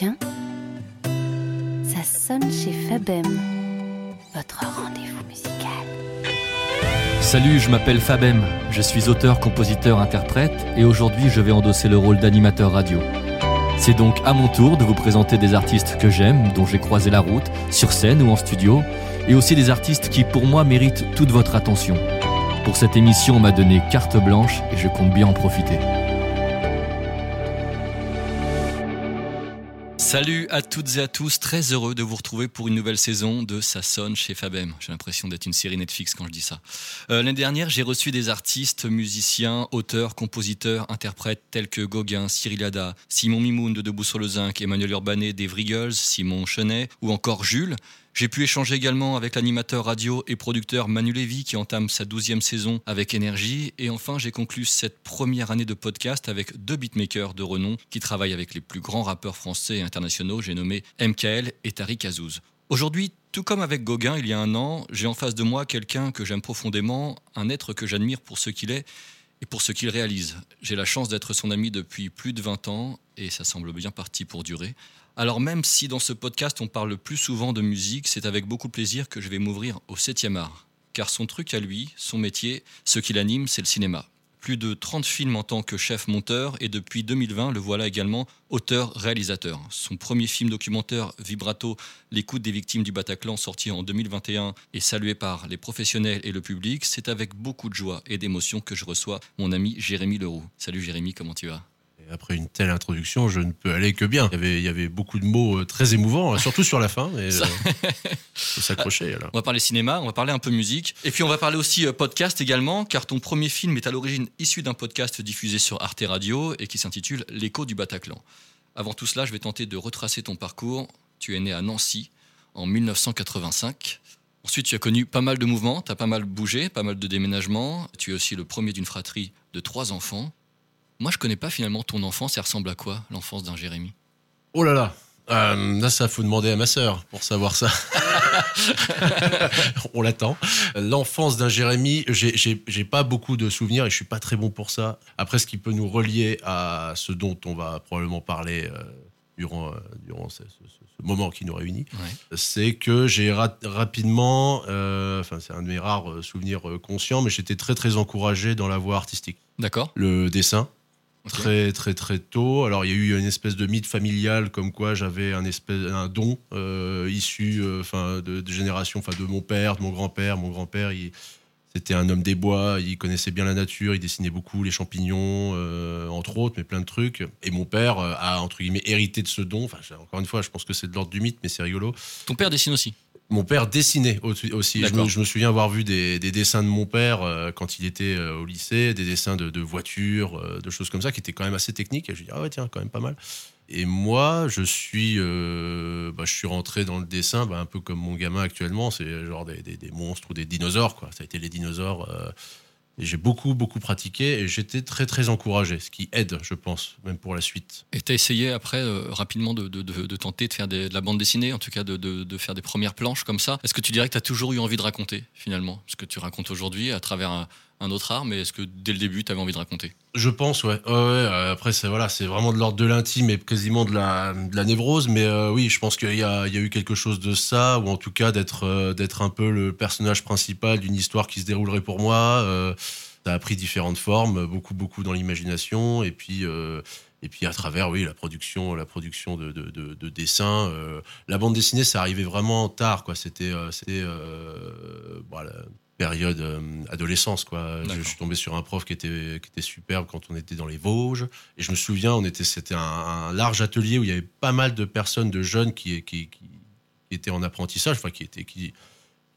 Ça sonne chez Fabem, votre rendez-vous musical. Salut, je m'appelle Fabem, je suis auteur, compositeur, interprète et aujourd'hui je vais endosser le rôle d'animateur radio. C'est donc à mon tour de vous présenter des artistes que j'aime, dont j'ai croisé la route, sur scène ou en studio, et aussi des artistes qui pour moi méritent toute votre attention. Pour cette émission, on m'a donné carte blanche et je compte bien en profiter. Salut à toutes et à tous, très heureux de vous retrouver pour une nouvelle saison de Ça sonne chez Fabem. J'ai l'impression d'être une série Netflix quand je dis ça. Euh, L'année dernière, j'ai reçu des artistes, musiciens, auteurs, compositeurs, interprètes tels que Gauguin, Cyril Hada, Simon Mimoun de Debout sur le Zinc, Emmanuel Urbanet des Vrigels, Simon Chenet ou encore Jules. J'ai pu échanger également avec l'animateur radio et producteur Manu Lévy qui entame sa douzième saison avec énergie. Et enfin, j'ai conclu cette première année de podcast avec deux beatmakers de renom qui travaillent avec les plus grands rappeurs français et internationaux. J'ai nommé MKL et Tariq Azouz. Aujourd'hui, tout comme avec Gauguin il y a un an, j'ai en face de moi quelqu'un que j'aime profondément, un être que j'admire pour ce qu'il est et pour ce qu'il réalise. J'ai la chance d'être son ami depuis plus de 20 ans et ça semble bien parti pour durer. Alors même si dans ce podcast on parle plus souvent de musique, c'est avec beaucoup de plaisir que je vais m'ouvrir au 7e art. Car son truc à lui, son métier, ce qui l'anime, c'est le cinéma. Plus de 30 films en tant que chef monteur et depuis 2020, le voilà également auteur-réalisateur. Son premier film documentaire Vibrato, l'écoute des victimes du Bataclan, sorti en 2021 et salué par les professionnels et le public, c'est avec beaucoup de joie et d'émotion que je reçois mon ami Jérémy Leroux. Salut Jérémy, comment tu vas? Après une telle introduction, je ne peux aller que bien. Il y avait, il y avait beaucoup de mots euh, très émouvants, surtout sur la fin. Et, euh, faut s'accrocher. On va parler cinéma, on va parler un peu musique. Et puis on va parler aussi euh, podcast également, car ton premier film est à l'origine issu d'un podcast diffusé sur Arte Radio et qui s'intitule L'écho du Bataclan. Avant tout cela, je vais tenter de retracer ton parcours. Tu es né à Nancy en 1985. Ensuite, tu as connu pas mal de mouvements, tu as pas mal bougé, pas mal de déménagements. Tu es aussi le premier d'une fratrie de trois enfants. Moi, je connais pas finalement ton enfance. Ça ressemble à quoi, l'enfance d'un Jérémy? Oh là là euh, Là, ça faut demander à ma sœur pour savoir ça. On l'attend. L'enfance d'un Jérémy, j'ai pas beaucoup de souvenirs et je suis pas très bon pour ça. Après, ce qui peut nous relier à ce dont on va probablement parler euh, durant, euh, durant ce, moment qui nous réunit, c'est que j'ai rapidement, enfin c'est un de mes rares souvenirs conscients, mais j'étais très très encouragé dans la voie artistique. D'accord. Le dessin, Très très très tôt. Alors il y a eu une espèce de mythe familial comme quoi j'avais un espèce un don euh, issu euh, enfin de, génération enfin de mon père, de mon grand-père. Mon grand-père, c'était un homme des bois, il connaissait bien la nature, il dessinait beaucoup les champignons, euh, entre autres, mais plein de trucs. Et mon père a, entre guillemets, hérité de ce don. Enfin, encore une fois, je pense que c'est de l'ordre du mythe, mais c'est rigolo. Ton père dessine aussi? Mon père dessinait aussi. Je me, souviens avoir vu des, dessins de mon père euh, quand il était euh, au lycée, des dessins de, voitures, euh, de choses comme ça, qui étaient quand même assez techniques. Et je me dis, ah ouais, tiens, quand même pas mal. Et moi, je suis, bah, je suis rentré dans le dessin, bah, un peu comme mon gamin actuellement, c'est genre des, monstres ou des dinosaures. Quoi. Ça a été les dinosaures j'ai beaucoup, beaucoup pratiqué et j'étais très, très encouragé, ce qui aide, je pense, même pour la suite. Et tu as essayé après euh, rapidement de, de, de, tenter de faire de la bande dessinée, en tout cas de, faire des premières planches comme ça. Est-ce que tu dirais que tu as toujours eu envie de raconter finalement? Ce que tu racontes aujourd'hui à travers un, un autre art, mais est-ce que dès le début, tu avais envie de raconter? Je pense, ouais. euh, après, c'est voilà, vraiment de l'ordre de l'intime et quasiment de la, névrose, mais euh, oui, je pense qu'il y a, eu quelque chose de ça, ou en tout cas d'être euh, d'être un peu le personnage principal d'une histoire qui se déroulerait pour moi. ça a pris différentes formes, beaucoup, beaucoup dans l'imagination, et puis. et puis à travers, oui, la production, la production de, dessins. la bande dessinée, ça arrivait vraiment tard, quoi. C'était, c'était, voilà, période euh, adolescence quoi. Je, suis tombé sur un prof qui était qui était superbe quand on était dans les Vosges et je me souviens on était c'était un, large atelier où il y avait pas mal de personnes de jeunes qui qui, qui étaient en apprentissage enfin qui étaient qui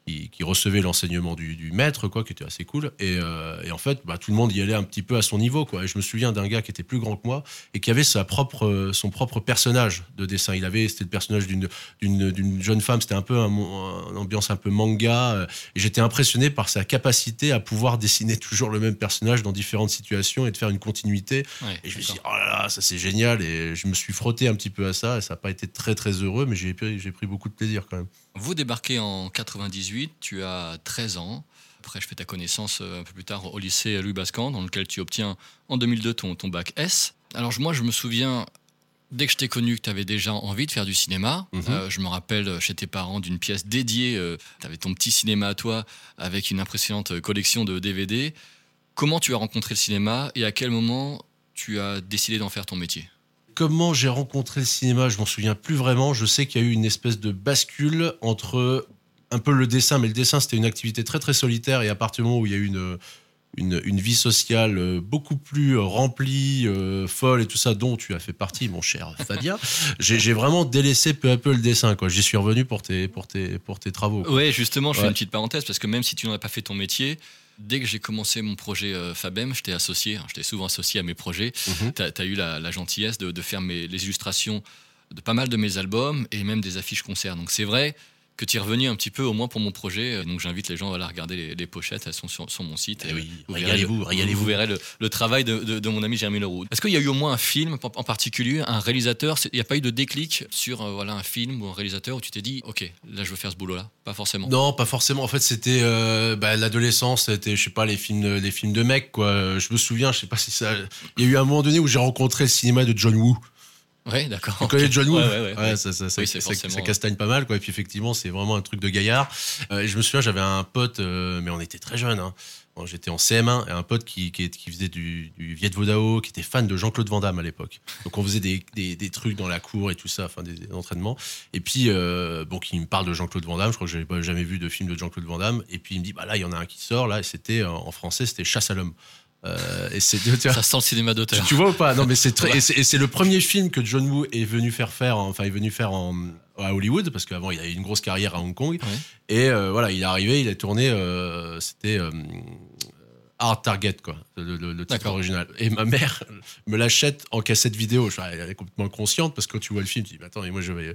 qui, recevait l'enseignement du, maître, quoi, qui était assez cool. Et, euh, en fait, bah, tout le monde y allait un petit peu à son niveau, quoi. Et je me souviens d'un gars qui était plus grand que moi et qui avait sa propre, son propre personnage de dessin. Il avait, c'était le personnage d'une, d'une, jeune femme. C'était un peu un, une ambiance un peu manga. Et j'étais impressionné par sa capacité à pouvoir dessiner toujours le même personnage dans différentes situations et de faire une continuité. et je me suis dit, oh là là, ça c'est génial. Et je me suis frotté un petit peu à ça. Et ça n'a pas été très très heureux, mais j'ai, j'ai pris beaucoup de plaisir quand même. Vous débarquez en 98, tu as 13 ans. Après, je fais ta connaissance euh, un peu plus tard au lycée Louis Bascan, dans lequel tu obtiens en 2002 ton, ton bac S. Alors, moi, je me souviens Dès que je t'ai connu, que tu avais déjà envie de faire du cinéma, Mhm. euh, je me rappelle euh, chez tes parents d'une pièce dédiée, tu avais ton petit cinéma à toi avec une impressionnante euh, collection de DVD. Comment tu as rencontré le cinéma et à quel moment tu as décidé d'en faire ton métier? Comment j'ai rencontré le cinéma, je m'en souviens plus vraiment. Je sais qu'il y a eu une espèce de bascule entre un peu le dessin, mais le dessin c'était une activité très très solitaire et à partir du moment où il y a eu une, une, une vie sociale euh, beaucoup plus euh, remplie, euh, folle et tout ça, dont tu as fait partie, mon cher Fabien, j'ai vraiment délaissé peu à peu le dessin. J'y suis revenu pour tes, pour tes, pour tes travaux. quoi. Ouais, justement, je fais une petite parenthèse parce que même si tu n'en as pas fait ton métier, dès que j'ai commencé mon projet euh, Fabem, je t'ai associé, hein, je t'ai souvent associé à mes projets. Mhm. Tu as, eu la, la gentillesse de, de faire mes, les illustrations de pas mal de mes albums et même des affiches concerts. Donc c'est vrai que tu es revenu un petit peu au moins pour mon projet. Euh, Donc j'invite les gens à aller regarder les, les pochettes, elles sont sur, sur mon site. Eh Et oui, vous verrez régalez-vous, le- régalez-vous. Vous verrez le, le travail de, de- de mon ami Jérémy Leroux. Est-ce qu'il y a eu au moins un film en particulier, un réalisateur? Il n'y a pas eu de déclic sur euh, voilà, un film ou un réalisateur où tu t'es dit, ok, là je veux faire ce boulot-là? Pas forcément. Non, pas forcément. En fait, c'était euh, bah, l'adolescence, c'était, je sais pas, les films, les films de mecs, quoi. Je me souviens, je sais pas si ça. Il y a eu un moment donné où j'ai rencontré le cinéma de John Woo. Ouais, d'accord. Tu connais John Woo Ouais, ouais, ouais, ouais. ça, Oui, ça- castagne pas mal, quoi. Et puis effectivement, c'est vraiment un truc de gaillard. Euh, et je me souviens, j'avais un pote, euh, mais on était très jeunes. Hein. Bon, J'étais en CM1 et un pote qui, qui, qui faisait du, du Viet Vodao, qui était fan de Jean-Claude Van Damme à l'époque. Donc on faisait des, des, des trucs dans la cour et tout ça, enfin des, des entraînements. Et puis, euh, bon, qui me parle de Jean-Claude Van Damme, je crois que j'avais pas jamais vu de film de Jean-Claude Van Damme. Et puis il me dit, bah là, il y en a un qui sort, là, et c'était en français, c'était Chasse à l'homme. Euh, et c'est tu Ça sent le cinéma tu, d'auteur. tu vois ou pas? Non, mais c'est très. Ouais. Et c'est- le premier film que John Woo est venu faire faire, en- enfin, est venu faire en, à Hollywood, parce qu'avant, il a eu une grosse carrière à Hong Kong. Ouais. Et euh, voilà, il est arrivé, il a tourné, euh, c'était euh, Hard Target, quoi, le, le- le titre original. Et ma mère me l'achète en cassette vidéo. Je- Elle est complètement inconsciente, parce que quand tu vois le film, tu dis, mais attends, mais moi, j'avais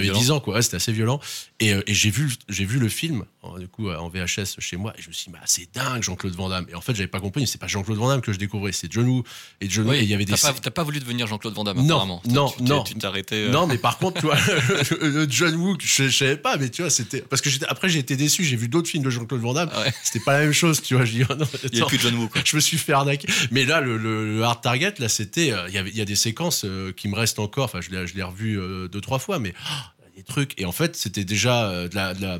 violent. 10 ans, quoi. Ouais, c'était assez violent. Et, euh, et j'ai vu, j'ai vu le film, en- du coup, en VHS chez moi, et je me suis dit, bah, c'est dingue, Jean-Claude Van Damme. Et en fait, j'avais pas compris, c'est pas Jean-Claude Van Damme que je découvrais, c'est John Woo. Et John Woo, Oui, et il y avait des. t'as pas, pas voulu devenir Jean-Claude Van Damme, Non, apparemment. non, Tu- non. Tu t'es arrêté. euh, Non, mais par contre, tu vois, le, John Woo, je, je savais pas, mais tu vois, c'était. Parce que après, j'ai été déçu, j'ai vu d'autres films de Jean-Claude Van Damme, Ah ouais. c'était pas la même chose, tu vois. Je dis, oh non, Plus de John Woo, quoi. je me suis fait arnaquer. Mais là, le, le- le Hard Target, là, c'était. euh, Il y a des séquences euh, qui me restent encore, enfin, je l'ai, je l'ai revu euh, deux, trois fois, mais oh, des trucs. Et en fait, c'était déjà de la. de la-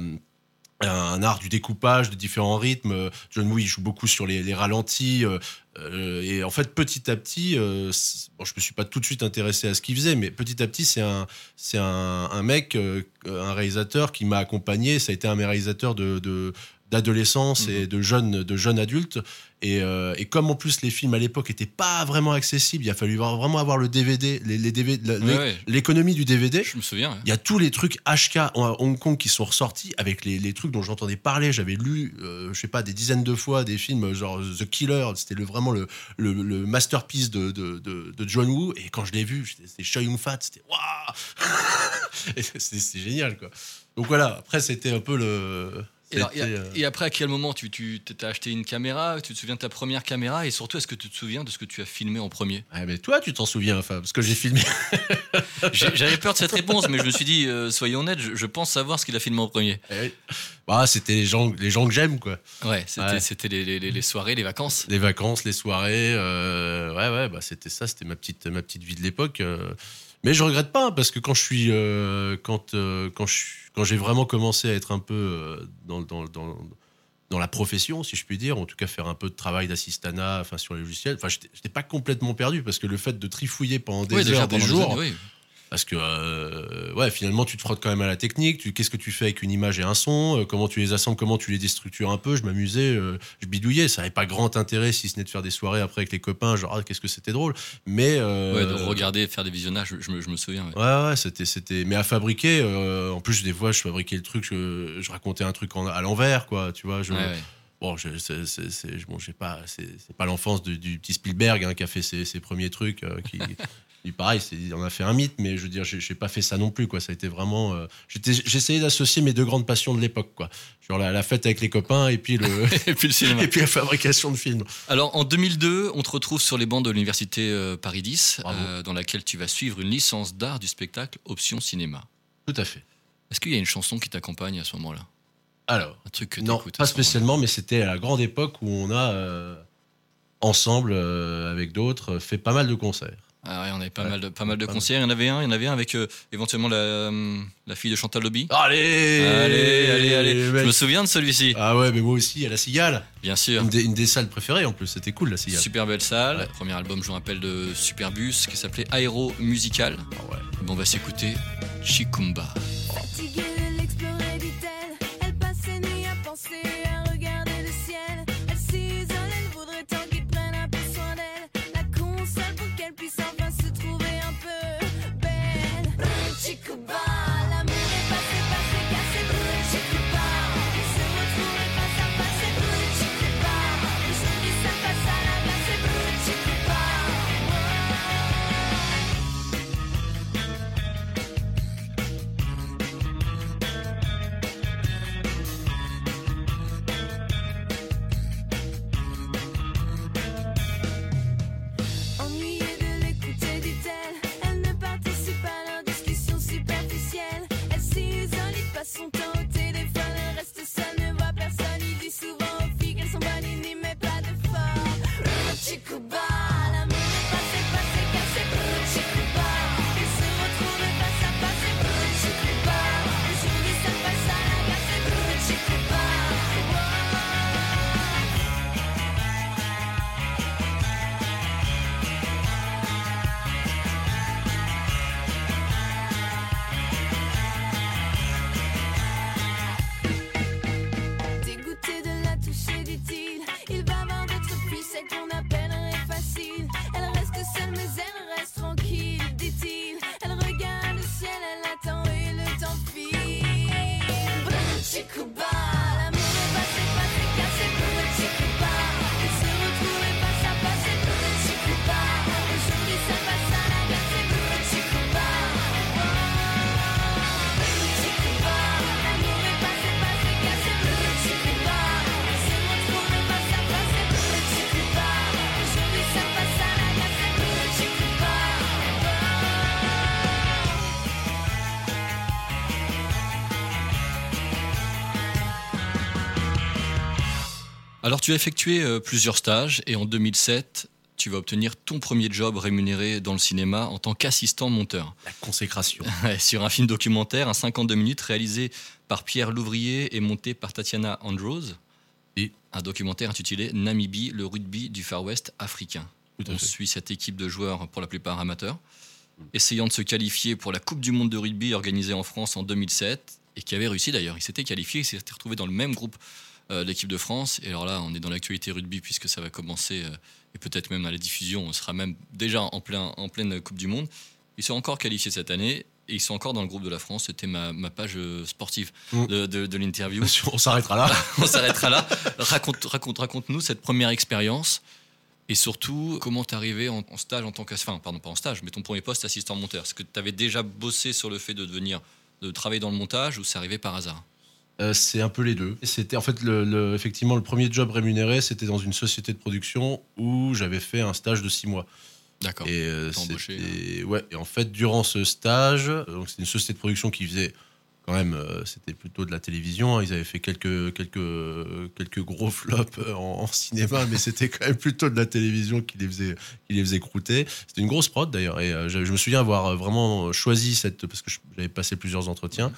un art du découpage de différents rythmes. John Woo, il joue beaucoup sur les, les ralentis. euh, et en fait, petit à petit, euh, bon, je me suis pas tout de suite intéressé à ce qu'il faisait, mais petit à petit, c'est un, c'est un, un mec, euh, un réalisateur qui m'a accompagné. Ça a été un mes réalisateurs de, de- d'adolescence et de jeunes, de jeunes adultes. Et, euh, et comme en plus les films à l'époque étaient pas vraiment accessibles, il a fallu vraiment avoir le DVD, les, les DVD, la- Ouais, ouais. l'économie du DVD. Je me souviens. ouais. Il y a tous les trucs HK à Hong Kong qui sont ressortis avec les, les trucs dont j'entendais parler. J'avais lu, euh, je sais pas, des dizaines de fois des films genre The Killer. C'était le, vraiment le, le, le masterpiece de, de, de, de John Woo. Et quand je l'ai vu, c'était Choi Yun-fat. C'était waouh c'était génial, quoi. Donc voilà, après, c'était un peu le. Et, alors, c'était, et- euh, et après, à quel moment tu tu t'as acheté une caméra Tu te souviens de ta première caméra Et surtout, est-ce que tu te souviens de ce que tu as filmé en premier? Ah, mais toi, tu t'en souviens, enfin, parce que j'ai filmé. J'ai- J'avais peur de cette réponse, mais je me suis dit, euh, soyons honnêtes, je, je pense savoir ce qu'il a filmé en premier. Eh, bah, c'était les gens, les gens que j'aime, quoi. Ouais, c'était Ouais. c'était les, les- les- les soirées, les vacances. Les vacances, les soirées, euh, ouais, ouais, bah c'était ça, c'était ma petite, ma petite vie de l'époque. Mais je regrette pas parce que quand je suis, euh, quand, euh, quand je, quand j'ai vraiment commencé à être un peu euh, dans, dans, dans, dans la profession, si je puis dire, en tout cas faire un peu de travail d'assistanat, enfin sur les logiciels, enfin j'étais pas complètement perdu parce que le fait de trifouiller pendant des Oui, heures, déjà des pendant jours, années, oui. Parce que, euh, ouais, finalement, tu te frottes quand même à la technique. Tu, qu'est-ce que tu fais avec une image et un son? Euh, Comment tu les assembles? Comment tu les déstructures un peu? Je m'amusais, euh, je bidouillais. Ça n'avait pas grand intérêt, si ce n'est de faire des soirées après avec les copains, genre, ah, qu'est-ce que c'était drôle. Mais. Ouais, de regarder, faire des visionnages, je, je me, je me souviens. ouais. Ouais, ouais, c'était, c'était. Mais à fabriquer, en plus, des fois, je fabriquais le truc, je, je racontais un truc en- à l'envers, quoi, tu vois. Je, Ouais, ouais. Bon, je, c'est, c'est, c'est- bon, j'ai pas, c'est, c'est pas l'enfance du, du petit Spielberg hein, qui a fait ses, ses premiers trucs. euh, qui, lui, pareil, en a fait un mythe, mais je veux dire, j'ai, pas fait ça non plus, quoi. Ça a été vraiment. euh, j'essayais d'associer mes deux grandes passions de l'époque, quoi. Genre la, la fête avec les copains et puis le. Et puis le cinéma. et puis la fabrication de films. Alors en 2002, on te retrouve sur les bancs de l'université euh, Paris 10, Bravo. euh, dans laquelle tu vas suivre une licence d'art du spectacle option cinéma. Tout à fait. Est-ce qu'il y a une chanson qui t'accompagne à ce moment-là? Alors. Un truc que Non, pas spécialement, mais c'était à la grande époque où on a, euh, ensemble, euh, avec d'autres, fait pas mal de concerts. Ah ouais, on avait pas mal de, pas mal de concerts. Il y en avait un, il y en avait un avec euh, éventuellement la, euh, la fille de Chantal Lobby. Allez Allez, allez, allez. Je me souviens de celui-ci. Ah ouais, mais moi aussi, à la Cigale. Bien sûr. Une des, une des salles préférées en plus, c'était cool la Cigale. Super belle salle. Ouais. Premier album, je vous rappelle, de Superbus qui s'appelait Aéro Musical. Ah ouais. Bon, on va s'écouter Chikumba. Fatiguée de l'explorer, Alors, tu as effectué euh, plusieurs stages et en 2007, tu vas obtenir ton premier job rémunéré dans le cinéma en tant qu'assistant monteur. La consécration. Sur un film documentaire, un 52 minutes réalisé par Pierre Louvrier et monté par Tatiana Andrews. Et un documentaire intitulé Namibie, le rugby du Far West africain. On fait. suit cette équipe de joueurs, pour la plupart amateurs, essayant de se qualifier pour la Coupe du Monde de rugby organisée en France en 2007 et qui avait réussi d'ailleurs. Ils s'étaient qualifiés, ils s'étaient retrouvés dans le même groupe l'équipe de France. Et alors là, on est dans l'actualité rugby puisque ça va commencer, euh, et peut-être même à la diffusion, on sera même déjà en, plein, en pleine Coupe du Monde. Ils sont encore qualifiés cette année et ils sont encore dans le groupe de la France. C'était ma, ma page euh, sportive Mm. de, de- de l'interview. On s'arrêtera là. on s'arrêtera là. Raconte, raconte, raconte-nous cette première expérience et surtout comment t'es arrivé en, en stage en tant qu'assistant, enfin, pardon, pas en stage, mais ton premier poste assistant monteur. Est-ce que tu avais déjà bossé sur le fait de devenir, de travailler dans le montage ou c'est arrivé par hasard? Euh, c'est un peu les deux. C'était en fait le, le- effectivement le premier job rémunéré, c'était dans une société de production où j'avais fait un stage de six mois. D'accord. Et euh, embauché, c'était ouais. Et en fait, durant ce stage, euh, donc c'était une société de production qui faisait quand même, c'était plutôt de la télévision. hein. Ils avaient fait quelques quelques quelques gros flops en, en cinéma, mais c'était quand même plutôt de la télévision qui les faisait qui les faisait croûter. C'était une grosse prod d'ailleurs. Et je, je me souviens avoir vraiment choisi cette parce que j'avais passé plusieurs entretiens.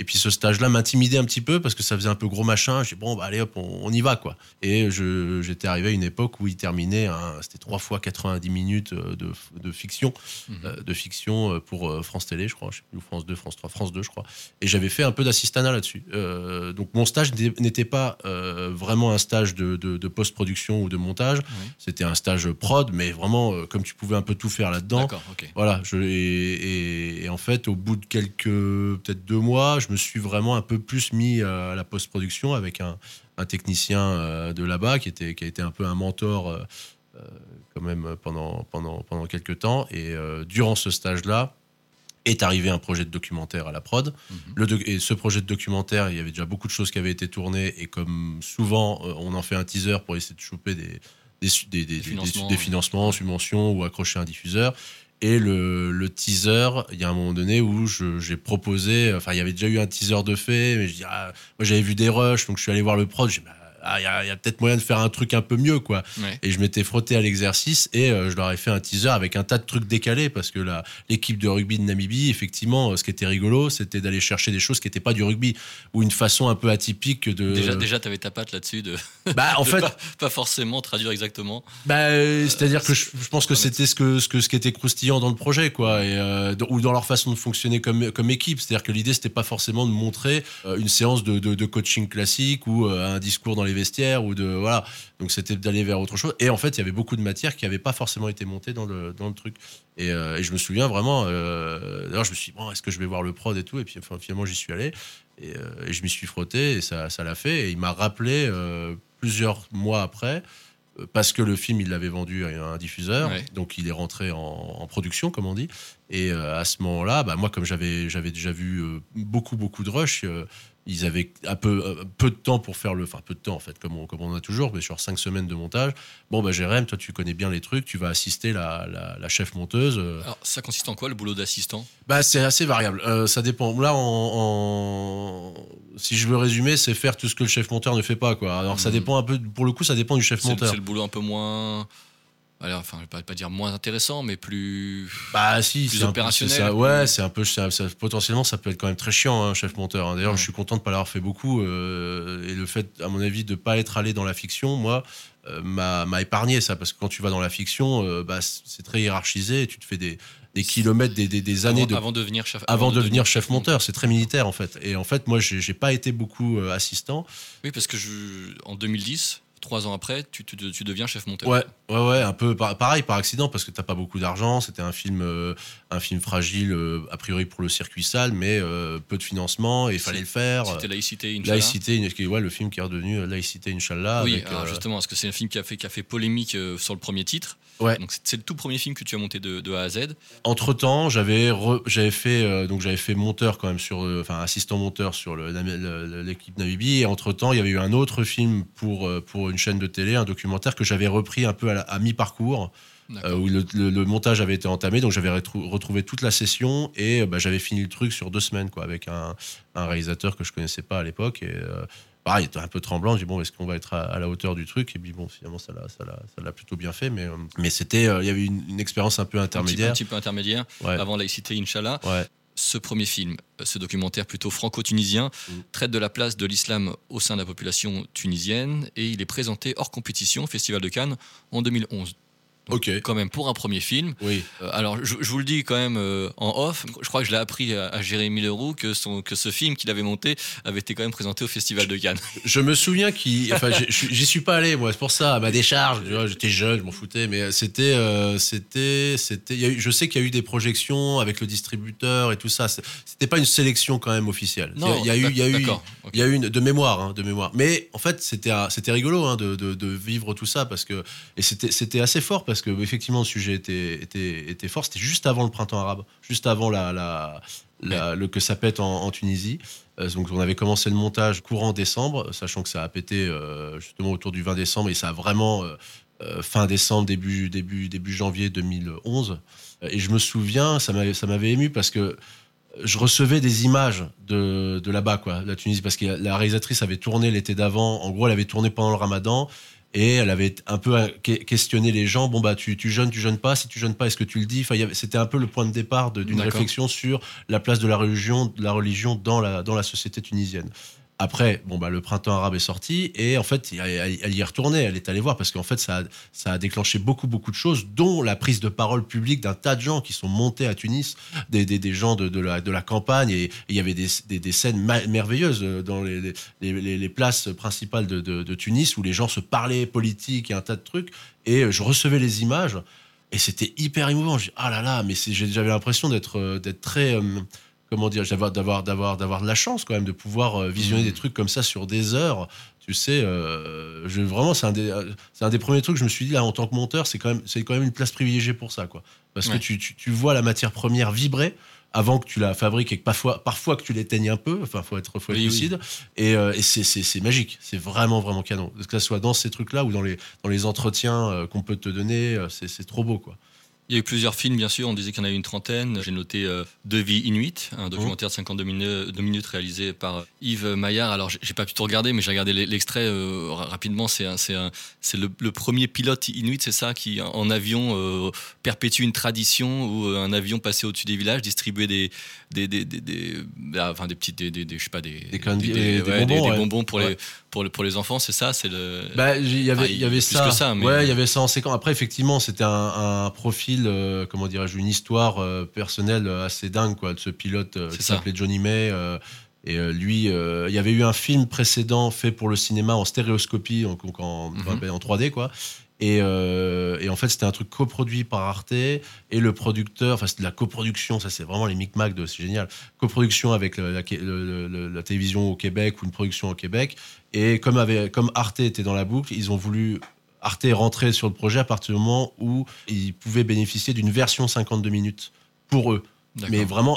Et puis ce stage-là m'intimidait un petit peu parce que ça faisait un peu gros machin. J'ai dit, bon, bah, allez hop, on, on y va quoi. Et j'étais arrivé à une époque où il terminait, c'était 3 fois 90 minutes euh, de, de fiction, Mhm. euh, de fiction euh, pour France Télé, je crois, je sais plus, ou France 2, France 3, France 2, je crois. Et j'avais fait un peu d'assistanat là-dessus. Euh, donc mon stage n'était- pas euh, vraiment un stage de, de- de post-production ou de montage. Oui. C'était un stage prod, mais vraiment euh, comme tu pouvais un peu tout faire là-dedans. D'accord, ok. Voilà, je, et, et- et en fait, au bout de quelques, peut-être deux mois, je me suis vraiment un peu plus mis euh, à la post-production avec un, un technicien euh, de là-bas qui, était, qui a été un peu un mentor euh, quand même pendant, pendant, pendant quelques temps. Et durant ce stage-là, est arrivé un projet de documentaire à la prod. Mhm. Le doc- et ce projet de documentaire, il y avait déjà beaucoup de choses qui avaient été tournées. Et comme souvent, on en fait un teaser pour essayer de choper des, des, des, des- financements, subventions ou accrocher un diffuseur. Et le, teaser, il y a un moment donné où j'ai proposé, enfin, il y avait déjà eu un teaser de fait, mais je dis, ah, moi j'avais vu des rushs, donc je suis allé voir le prod, j'ai bah, ah, il y a, il y a peut-être moyen de faire un truc un peu mieux, quoi. Ouais. Et je m'étais frotté à l'exercice et euh, je leur ai fait un teaser avec un tas de trucs décalés parce que l'équipe de rugby de Namibie, effectivement, euh, ce qui était rigolo, c'était d'aller chercher des choses qui n'étaient pas du rugby ou une façon un peu atypique de. Déjà, déjà tu avais ta patte là-dessus de, Bah, en de fait, pas, pas forcément traduire exactement. bah, euh, c'est-à-dire que je, je pense que c'était ce que, ce que ce qui était croustillant dans le projet, quoi, et, euh, ou dans leur façon de fonctionner comme comme équipe. C'est-à-dire que l'idée c'était pas forcément de montrer une séance de, de, de coaching classique ou un discours dans les vestiaires ou de voilà. Donc c'était d'aller vers autre chose. Et en fait, il y avait beaucoup de matières qui n'avaient pas forcément été montées dans le dans le truc. Et, euh, et je me souviens vraiment. Euh, D'ailleurs, je me suis dit, bon, est-ce que je vais voir le prod et tout? Et puis enfin, finalement, j'y suis allé. Et, euh, et je m'y suis frotté et ça ça l'a fait. Et il m'a rappelé euh, plusieurs mois après parce que le film, il l'avait vendu à un diffuseur, Ouais. donc il est rentré en, en production, comme on dit. Et euh, à ce moment-là, bah, moi, comme j'avais j'avais déjà vu euh, beaucoup, beaucoup de rush, euh, ils avaient un peu, euh, peu de temps pour faire le. Enfin, peu de temps, en fait, comme on, comme on a toujours, mais sur cinq semaines de montage. Bon, bah, Jérém, toi, tu connais bien les trucs, tu vas assister la, la, la chef monteuse. euh, Alors, ça consiste en quoi le boulot d'assistant? Bah, c'est assez variable. Euh, ça dépend. Là, en, si je veux résumer, c'est faire tout ce que le chef monteur ne fait pas, quoi. Alors, ça Mhm. dépend un peu. Pour le coup, ça dépend du chef monteur. c'est le boulot un peu moins. Alors, enfin, je vais pas, dire moins intéressant, mais plus. Bah si, Plus peu- opérationnel, ça. ouais, c'est un peu ça- ça- potentiellement ça peut être quand même très chiant, hein, chef monteur. hein. D'ailleurs, Ouais. je suis content de pas l'avoir fait beaucoup euh, et le fait, à mon avis, de pas être allé dans la fiction, moi, euh, m'a épargné ça parce que quand tu vas dans la fiction, euh, bah c'est très hiérarchisé, et tu te fais des, des kilomètres, des, des, des années avant, de avant de devenir chef. avant de devenir chef monteur, c'est très militaire en fait. Et en fait, moi, j'ai pas été beaucoup assistant. Oui, parce que je, en 2010, trois ans après, tu, tu, tu deviens chef monteur. Ouais, ouais, ouais, un peu par- pareil par accident parce que t'as pas beaucoup d'argent. C'était un film, euh, un film fragile euh, a priori pour le circuit sale, mais euh, peu de financement et il fallait le faire. C'était Laïcité, Inch'Allah. Laïcité, ouais, le film qui est redevenu Laïcité, Inch'Allah. Oui, avec, alors justement, parce que c'est un film qui a fait, qui a fait polémique sur le premier titre. Ouais. Donc c'est- le tout premier film que tu as monté de, de A à Z. Entre temps, j'avais j'avais fait euh, donc j'avais fait monteur quand même sur euh, enfin assistant monteur sur l'équipe Namibie et entre temps il y avait eu un autre film pour euh, pour une chaîne de télé un documentaire que j'avais repris un peu à, mi parcours euh, où le, le- le montage avait été entamé donc j'avais retrou- retrouvé toute la session et bah, j'avais fini le truc sur deux semaines quoi avec un, un réalisateur que je connaissais pas à l'époque et euh, pareil était un peu tremblant j'ai dit bon est-ce qu'on va être à, à la hauteur du truc? Et puis bon finalement ça l'a plutôt bien fait mais euh, mais c'était euh, il y avait une, une expérience un peu Un petit, un intermédiaire petit peu intermédiaire, ouais avant Laïcité, Inch'Allah. ouais Ce premier film, ce documentaire plutôt franco-tunisien, Mm. traite de la place de l'islam au sein de la population tunisienne et il est présenté hors compétition au Festival de Cannes en 2011. Donc, Ok. Quand même, pour un premier film. Oui. Euh, alors, je, je vous le dis quand même euh, en off, je crois que je l'ai appris à, à Jérémy Leroux que, son, que ce film qu'il avait monté avait été quand même présenté au Festival de Cannes. Je me souviens qu'il. Enfin, j'y suis pas allé, moi, c'est pour ça, à ma décharge. J'étais jeune, je m'en foutais, mais c'était. euh, c'était. c'était eu- je sais qu'il y a eu des projections avec le distributeur et tout ça. C'était pas une sélection quand même officielle. il y a, il y a eu. Il y a eu il y a eu une de mémoire, hein, de mémoire. Mais en fait, c'était c'était rigolo hein, de, de- de vivre tout ça parce que et c'était c'était assez fort parce que effectivement le sujet était était, était fort. C'était juste avant le printemps arabe, juste avant la, la, la- le que ça pète en, en Tunisie. Euh, donc on avait commencé le montage courant décembre, sachant que ça a pété euh, justement autour du 20 décembre et ça a vraiment euh, fin décembre début début début janvier 2011. Et je me souviens, ça m'avait ému parce que je recevais des images de, de là-bas, quoi, de la Tunisie, parce que la réalisatrice avait tourné l'été d'avant. En gros, elle avait tourné pendant le ramadan et elle avait un peu que- questionné les gens. Bon, bah, tu, tu jeûnes, tu jeûnes pas. Si tu jeûnes pas, est-ce que tu le dis? Enfin, C'était un peu le point de départ d'une réflexion sur la place de la religion, de la religion dans, la, dans la société tunisienne. Après, bon, bah, le printemps arabe est sorti et en fait, elle, y est retournée. Elle est allée voir parce qu'en fait, ça a, ça a déclenché beaucoup, beaucoup de choses, dont la prise de parole publique d'un tas de gens qui sont montés à Tunis, des, des, gens de, de, la, de la campagne. Et il y avait des, des, des scènes merveilleuses euh, dans les, les, les, places principales de, de, Tunis où les gens se parlaient politique et un tas de trucs. Et euh, je recevais les images et c'était hyper émouvant. Je dis, ah là là, mais j'avais l'impression d'être euh, d'être très. Comment dire, d'avoir, d'avoir, d'avoir, d'avoir de la chance quand même de pouvoir euh, visionner des trucs comme ça sur des heures. Tu sais, euh, je, vraiment, c'est un, des, c'est un des premiers trucs que je me suis dit là en tant que monteur, c'est quand même, c'est quand même une place privilégiée pour ça, quoi. Parce Ouais. que tu, tu, tu vois la matière première vibrer avant que tu la fabriques et que parfois, parfois que tu l'éteignes un peu. Enfin, faut être, faut être Oui, oui. lucide. Et, euh, et c'est, c'est, c'est magique. C'est vraiment, vraiment canon. Que ce soit dans ces trucs-là ou dans les, dans les entretiens qu'on peut te donner, c'est, c'est trop beau, quoi. Il y a eu plusieurs films, bien sûr. On disait qu'il y en a eu une trentaine. J'ai noté euh, De vie Inuit, un documentaire de 52 minutes, deux minutes réalisé par Yves Maillard. Alors, j'ai pas pu tout regarder, mais j'ai regardé l'e- l'extrait euh, ra- rapidement. C'est le, le premier pilote Inuit, c'est ça, qui en avion euh, perpétue une tradition où euh, un avion passait au-dessus des villages, distribuait des, des, des, des, des- ah, enfin, des petites, des, des- je sais pas, des, Des ouais, bonbons, ouais. bonbons pour, Ouais. les, pour, le- pour les enfants, c'est ça, c'est le. Bah, il y avait, Ah, y avait ça. ça, mais- Ouais, il y avait ça en séquence. Après, effectivement, c'était un, un profil, euh, comment dirais-je, une histoire euh, personnelle assez dingue, quoi, de ce pilote euh, qui s'appelait Johnny May. euh, et euh, lui, euh, il y avait eu un film précédent fait pour le cinéma en stéréoscopie, donc, en, Mhm. enfin, en 3D, quoi. Et, euh, et en fait, c'était un truc coproduit par Arte et le producteur, enfin, c'était de la coproduction, ça c'est vraiment les micmacs de, c'est génial. Coproduction avec la, télévision au Québec ou une production au Québec. Et comme, avait, comme Arte était dans la boucle, ils ont voulu. Arte est rentré sur le projet à partir du moment où ils pouvaient bénéficier d'une version 52 minutes pour eux. Mais vraiment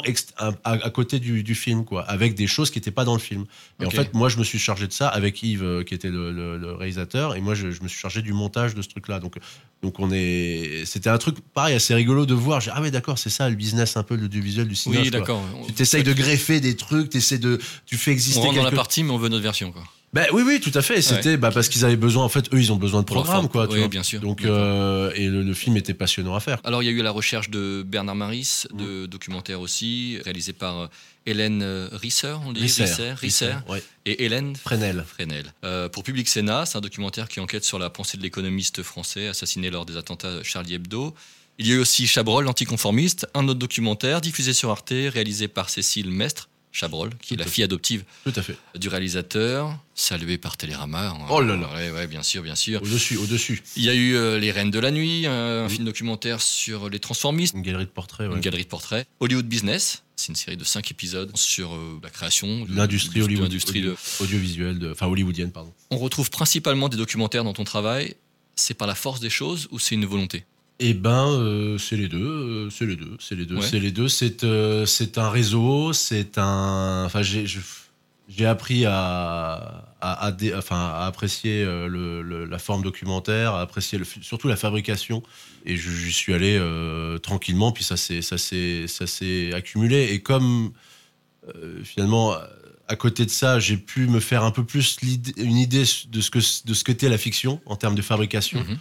à, côté du, du film, quoi, avec des choses qui n'étaient pas dans le film. Et en fait, moi, je me suis chargé de ça avec Yves, euh, qui était le, le- le réalisateur, et moi, je, je me suis chargé du montage de ce truc-là. Donc, donc on est, c'était un truc pareil, assez rigolo de voir. Ah ouais, d'accord, c'est ça le business un peu de l'audiovisuel du cinéma. Oui, d'accord. Tu t'essayes de greffer des trucs, t'essaies de, tu fais On exister rentre dans la partie, mais on veut notre version, quoi. Bah, oui, oui, tout à fait. C'était bah, parce qu'ils avaient besoin, en fait, eux, ils ont besoin de programmes, quoi. tu Oui, vois. bien sûr. Donc, euh, et le, le film était passionnant à faire. Alors, il y a eu la recherche de Bernard Maris, Mm. de documentaire aussi, réalisé par euh, Hélène euh, Risser, on dit Risser. Risser, Risser, Ouais. et Hélène Fresnel. Fresnel. Euh, pour Public Sénat, c'est un documentaire qui enquête sur la pensée de l'économiste français assassiné lors des attentats Charlie Hebdo. Il y a eu aussi Chabrol, l'anticonformiste, un autre documentaire diffusé sur Arte, réalisé par Cécile Mestre, Chabrol, qui est la fille adoptive Tout à fait. du réalisateur, salué par Télérama. Oh là là. Ouais, ouais, bien sûr, bien sûr. Au-dessus, au-dessus. Il y a eu euh, Les Reines de la Nuit, un Oui. film documentaire sur les transformistes, Une galerie de portraits, ouais. une galerie de portraits. Hollywood Business, c'est une série de cinq épisodes sur euh, la création de L'industrie de Hollywood. l'industrie de- audiovisuelle, de- enfin hollywoodienne, pardon. On retrouve principalement des documentaires dans ton travail. C'est par la force des choses ou c'est une volonté? Eh ben, euh, c'est les deux, euh, c'est les deux, c'est les deux, Ouais. c'est les deux. C'est euh, c'est un réseau, c'est un. Enfin, j'ai j'ai appris à à, à dé- enfin, à apprécier euh, le, le- la forme documentaire, à apprécier le, surtout la fabrication. Et je- j'y suis allé euh, tranquillement, puis ça s'est ça s'est ça s'est accumulé. Et comme euh, finalement. À côté de ça, j'ai pu me faire un peu plus une idée de ce que de ce qu'était la fiction en termes de fabrication. Mhm.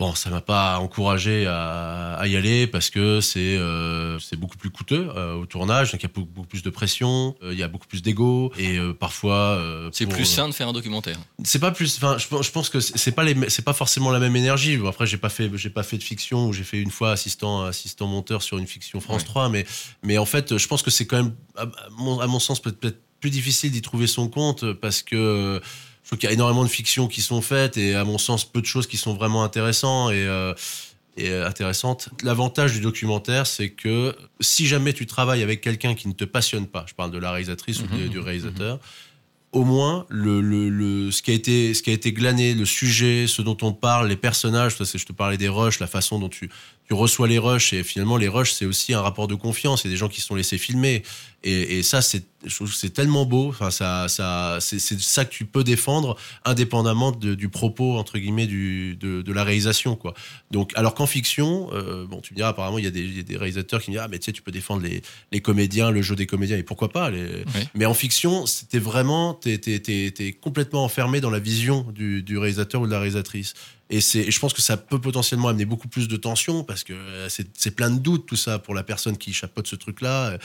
Bon, ça m'a pas encouragé à, à y aller parce que c'est euh, c'est beaucoup plus coûteux euh, au tournage, donc il y a beaucoup, beaucoup plus de pression, euh, il y a beaucoup plus d'ego et parfois C'est plus sain de faire un documentaire. C'est pas plus, enfin, je, pense- je pense que c'est pas les, c'est pas forcément la même énergie. Bon, après, j'ai pas fait, j'ai pas fait de fiction ou j'ai fait une fois assistant assistant monteur sur une fiction France Ouais. 3, mais mais en fait, je pense que c'est quand même à, mon, à mon sens peut-être plus difficile d'y trouver son compte parce que trouve qu'il y a énormément de fictions qui sont faites et à mon sens peu de choses qui sont vraiment intéressantes et, euh, et euh, intéressantes. L'avantage du documentaire, c'est que si jamais tu travailles avec quelqu'un qui ne te passionne pas, je parle de la réalisatrice ou Mhm, de- du mhm, réalisateur, au moins le, le, le- ce qui a été ce qui a été glané, le sujet, ce dont on parle, les personnages. Je te parlais des rushs, la façon dont tu tu reçois les rushs et finalement les rushs c'est aussi un rapport de confiance. Il y a des gens qui se sont laissés filmer et, et ça c'est je trouve que c'est tellement beau. Enfin ça ça c'est ça que tu peux défendre indépendamment de- du propos entre guillemets du de, de la réalisation quoi. Donc alors qu'en fiction euh, bon tu me diras apparemment il y a des, il y a des réalisateurs qui me disent ah mais tu sais tu peux défendre les les comédiens, le jeu des comédiens et pourquoi pas les mais en fiction, c'était vraiment, t'es, t'es complètement enfermé dans la vision du, du réalisateur ou de la réalisatrice. Et, c'est, je pense que ça peut potentiellement amener beaucoup plus de tension parce que euh, c'est, plein de doutes tout ça pour la personne qui chapeaute ce truc-là.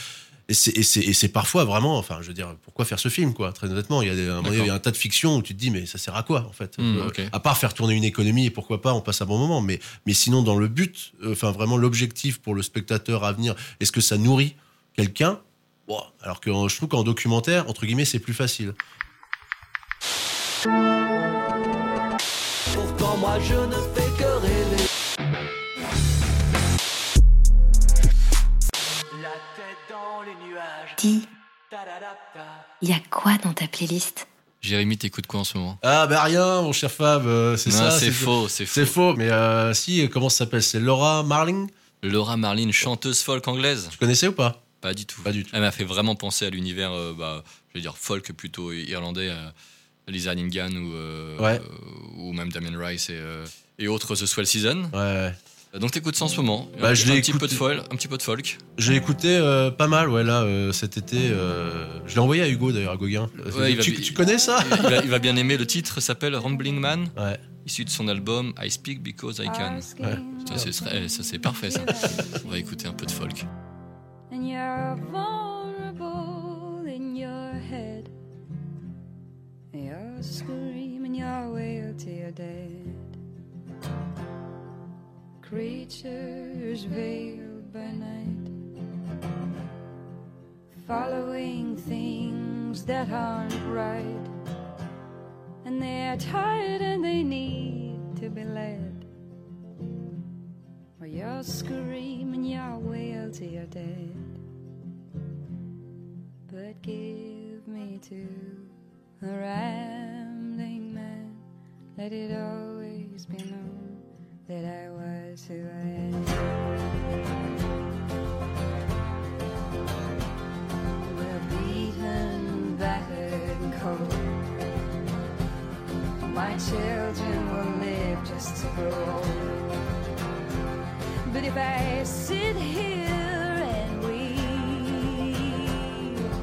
Et c'est, parfois vraiment, enfin, je veux dire, pourquoi faire ce film, quoi Très honnêtement, il y a, des, un moment donné, il y a un tas de fictions où tu te dis, mais ça sert à quoi, en fait? Hmm, Euh. À part faire tourner une économie, et pourquoi pas, on passe un bon moment. Mais, mais sinon, dans le but, euh, enfin, vraiment, l'objectif pour le spectateur à venir, est-ce que ça nourrit quelqu'un? Alors que je trouve qu'en documentaire, entre guillemets, c'est plus facile. Pourtant moi je ne fais que rêver. La tête dans les nuages. Dis, y a quoi dans ta playlist? Jérémy, t'écoutes quoi en ce moment? Ah, bah rien, mon cher Fab, euh, c'est Non, ça. c'est faux, c'est faux. C'est faux, mais euh, si, comment ça s'appelle? C'est Laura Marling? Laura Marlin, chanteuse folk anglaise Tu connaissais ou pas? Pas du tout. Pas du tout. Elle m'a fait vraiment penser à l'univers, euh, bah, je vais dire folk plutôt irlandais, euh, Lisa ou, euh, Ouais. euh, ou même Damien Rice et, euh, et autres The Swell Season. Ouais, ouais. Donc t'écoutes ça en ce moment Bah, un, je un petit peu de folk, un petit peu de folk. J'ai écouté euh, pas mal, ouais, là, euh, cet été. euh, je l'ai envoyé à Hugo, d'ailleurs, à Gauguin. Ouais, il va tu, connais ça? il, va, il va bien aimer. Le titre s'appelle Rambling Man, Ouais. issu de son album I Speak Because I Can. Ça, c'est- ça, c'est parfait ça. On va écouter un peu de folk. And screaming your way to your dead. Creatures veiled by night. Following things that aren't right. And they're tired and they need to be led. Or you're screaming your wail to your dead. But give me to a rambling man. Let it always be known that I was who I am. We're beaten, battered, and cold. My children will live just to grow. But if I sit here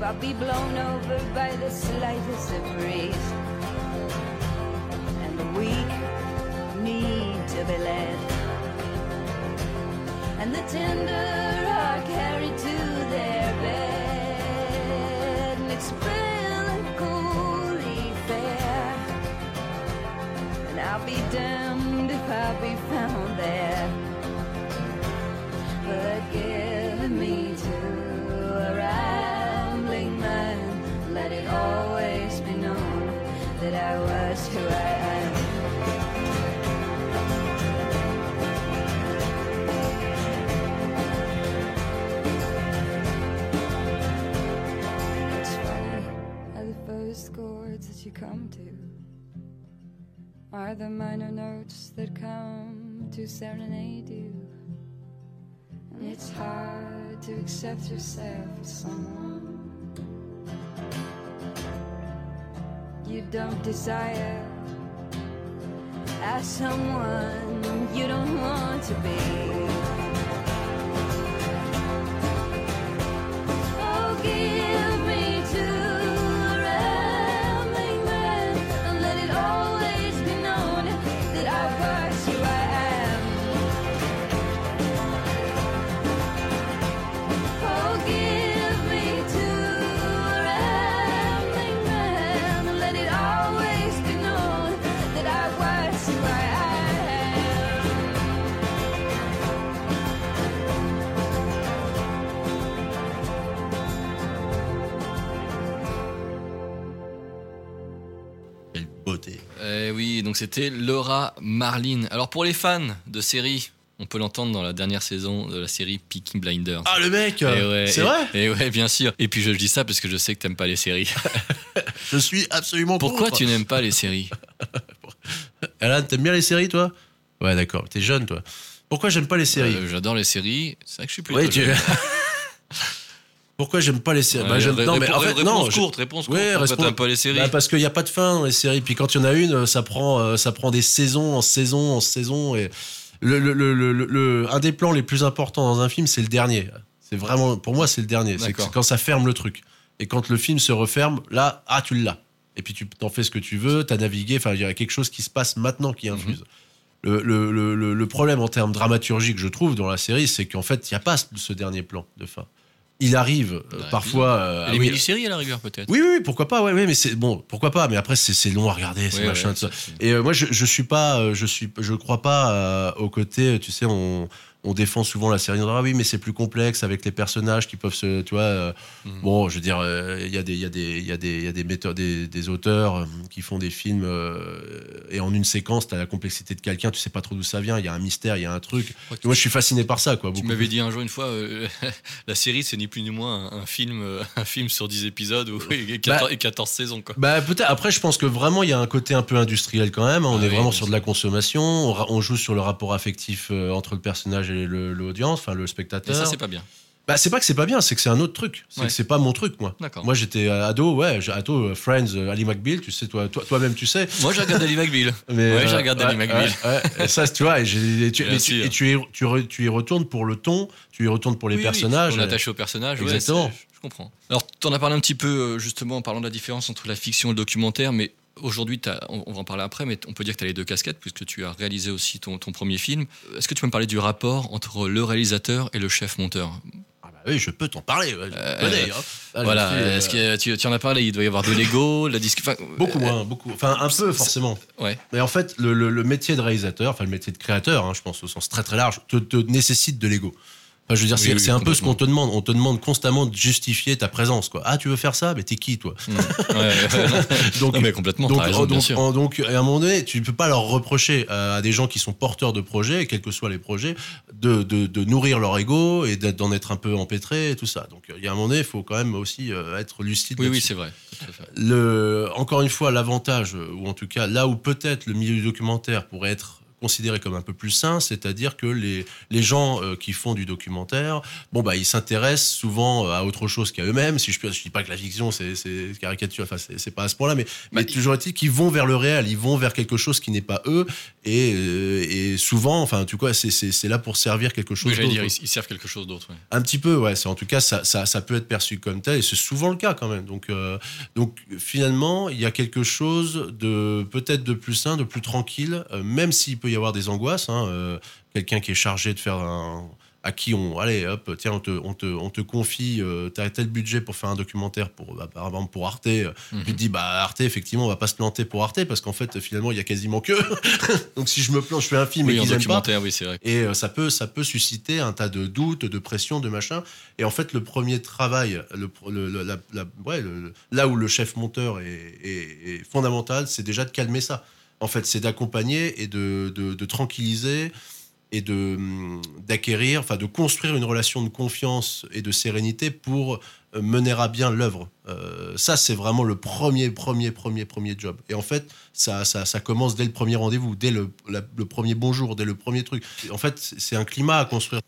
I'll be blown over by the slightest of breeze. And the weak need to be led. And the tender are carried to who. It's funny how the first chords that you come to are the minor notes that come to serenade you. And it's hard to accept yourself you don't desire, as someone you don't want to be. Donc c'était Laura Marlin. Alors pour les fans de série, on peut l'entendre dans la dernière saison de la série Peaking Blinders. Ah, le mec ouais, C'est vrai Et ouais, bien sûr. Et puis je dis ça parce que je sais que t'aimes pas les séries. Je suis absolument Pourquoi contre. tu n'aimes pas les séries? Alan, t'aimes bien les séries, toi? Ouais, d'accord. T'es jeune, toi. Pourquoi j'aime pas les séries? Euh, J'adore les séries. C'est vrai que je suis plutôt Ouais, tu- jeune. Pourquoi j'aime pas les séries? Bah, Non, mais en fait, non. réponse je- courte, réponse courte. Ouais, réponse- pas les séries Bah, parce qu'il n'y a pas de fin dans les séries. Puis quand il y en a une, ça prend, euh, ça prend des saisons en saison en saison. Et le, le- le- le- un des plans les plus importants dans un film, c'est le dernier. C'est vraiment, pour moi, c'est le dernier. C'est quand ça ferme le truc. Et quand le film se referme, là, ah, tu l'as. Et puis tu t'en fais ce que tu veux, t'as navigué. Enfin, il y a quelque chose qui se passe maintenant qui infuse. Mhm. Le, le- le- le- le problème en termes dramaturgiques, je trouve, dans la série, c'est qu'en fait, il n'y a pas ce dernier plan de fin. Il arrive euh, parfois. euh, les ah oui, mini-séries à la rigueur peut-être. oui, oui, oui, pourquoi pas, ouais, ouais, mais c'est bon, pourquoi pas, mais après c'est c'est long à regarder, c'est Ouais, machin, ouais, tout ça. Et euh, moi, je, je suis pas, euh, je suis, je crois pas euh, au côté, tu sais, on, on défend souvent la série, on dit, ah oui, mais c'est plus complexe avec les personnages qui peuvent se, tu vois. euh, Mhm. Bon, je veux dire, euh, il y a des, il y a des, il y a des, il y a des des, des auteurs euh, qui font des films et en une séquence, t'as la complexité de quelqu'un, tu sais pas trop d'où ça vient, il y a un mystère, il y a un truc. Moi, je suis fasciné par ça, quoi. Tu beaucoup m'avais plus. dit un jour une fois, la série c'est ni plus ni moins un, un film, un film sur 10 épisodes ou, et, 14, Bah, et 14 saisons quoi. Bah peut-être. Après, je pense que vraiment il y a un côté un peu industriel quand même. hein. On Ah est oui, vraiment sur de la consommation. On, joue sur le rapport affectif entre le personnage et l'audience, enfin le Et spectateur. ça c'est pas bien. Bah, c'est pas que c'est pas bien, c'est que c'est un autre truc. C'est Ouais. que c'est pas mon truc, moi. D'accord. Moi, j'étais euh, ado, ouais, ado, euh, Friends, euh, Ali McBeal, tu sais, toi, toi, toi-même, tu sais. Moi, j'ai regardé Ali McBeal. Mais, Ouais, euh, j'ai regardé Ali ouais, McBeal. ouais. Et ça, tu vois, et, et tu, et tu- et tu y, tu, re- tu y re- tu y retournes pour le ton, tu y retournes pour les Oui, oui, personnages. on est attaché au personnage. ouais, Exactement. je comprends. Alors, tu en as parlé un petit peu, justement, en parlant de la différence entre la fiction et le documentaire, mais aujourd'hui, on, on va en parler après, mais on peut dire que tu as les deux casquettes, puisque tu as réalisé aussi ton, ton premier film. Est-ce que tu peux me parler du rapport entre le réalisateur et le chef-monteur Ah bah oui, je peux t'en parler. ouais, Euh, connais, hein. Ah, Voilà, fait, euh, est-ce que tu, tu en as parlé? Il doit y avoir de l'ego, la Beaucoup euh, moins, beaucoup. Enfin, un peu, forcément. Ouais. Mais en fait, le, le- le métier de réalisateur, enfin le métier de créateur, hein, je pense au sens très très large, te, te nécessite de l'ego. Enfin, je veux dire, Oui, c'est oui, un peu ce qu'on te demande. On te demande constamment de justifier ta présence. Quoi. Ah, tu veux faire ça? Mais t'es qui, toi? Mm. Ouais, ouais. Donc, Non, mais complètement, donc, raison, donc, donc, à un moment donné, tu ne peux pas leur reprocher à des gens qui sont porteurs de projets, quels que soient les projets, de, de, de nourrir leur ego et d'en être un peu empêtré et tout ça. Donc, il y a un moment donné, il faut quand même aussi euh, être lucide. Oui, oui, c'est vrai. le, encore une fois, l'avantage, ou en tout cas là où peut-être le milieu du documentaire pourrait être considéré comme un peu plus sain, c'est-à-dire que les, les gens euh, qui font du documentaire, bon bah ils s'intéressent souvent euh, à autre chose qu'à eux-mêmes. Si je je dis pas que la fiction c'est caricature, enfin c'est pas à ce point-là, mais, mais Bah, toujours est-il qu'ils vont vers le réel, ils vont vers quelque chose qui n'est pas eux, et, euh, et souvent, enfin tu vois, c'est- c'est là pour servir quelque chose Oui, j'allais d'autre. dire, ils, servent quelque chose d'autre. ouais. Un petit peu, ouais. C'est en tout cas ça, ça, ça peut être perçu comme tel et c'est souvent le cas quand même. Donc, euh, donc finalement, il y a quelque chose de peut-être de plus sain, de plus tranquille, euh, même s'il peut y avoir des angoisses. hein, euh, Quelqu'un qui est chargé de faire un à qui on allez hop tiens on te on te, on te confie euh, t'as tel budget pour faire un documentaire pour bah, par exemple pour Arte euh, Mhm. tu te dis bah Arte effectivement on va pas se planter pour Arte parce qu'en fait finalement il y a quasiment que donc si je me plante je fais un film Oui, et qu'ils aiment pas documentaire, oui, c'est vrai. et euh, ça peut, ça peut susciter un tas de doutes, de pression, de machin. Et en fait, le premier travail, le, le- le- la- la- ouais, le- là où le chef monteur est, est- est fondamental, c'est déjà de calmer ça. En fait, c'est d'accompagner et de, de- tranquilliser et de hum, d'acquérir, enfin de construire une relation de confiance et de sérénité pour euh, mener à bien l'œuvre. Euh, ça, c'est vraiment le premier, premier, premier, premier job. Et en fait, ça, ça, commence dès le premier rendez-vous, dès le, le premier bonjour, dès le premier truc. En fait, c'est c'est un climat à construire.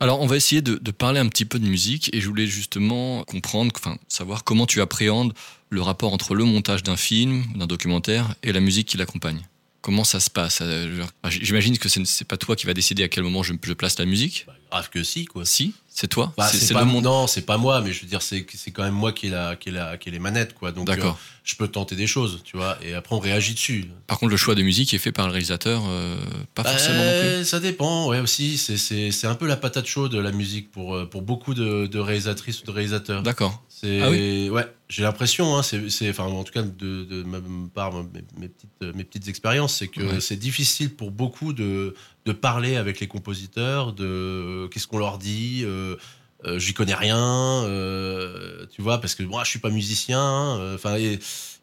Alors, on va essayer de, de parler un petit peu de musique et je voulais justement comprendre, enfin, savoir comment tu appréhendes le rapport entre le montage d'un film, d'un documentaire et la musique qui l'accompagne. Comment ça se passe? Euh, bah, J'imagine que ce n'est- c'est pas toi qui va décider à quel moment je, je place la musique. Bah, grave que si, quoi. Si, c'est toi. Bah, c'est pas non, c'est pas moi, mais je veux dire, c'est c'est quand même moi qui ai la, qui ai la, qui ai les manettes, quoi. Donc, D'accord. euh, je peux tenter des choses, tu vois, et après on réagit dessus. Par contre, le choix de musique est fait par le réalisateur, euh, pas forcément non plus. Euh, Ça dépend, ouais aussi. C'est- un peu la patate chaude la musique pour pour beaucoup de, de réalisatrices ou de réalisateurs. D'accord. C'est Ah ouais, j'ai l'impression, hein, c'est enfin en tout cas de, de ma part mes, mes petites mes petites expériences, c'est que Ouais. c'est difficile pour beaucoup de de parler avec les compositeurs, de euh, qu'est-ce qu'on leur dit. euh, euh, J'y connais rien, euh, tu vois, parce que moi je suis pas musicien. hein, Enfin et,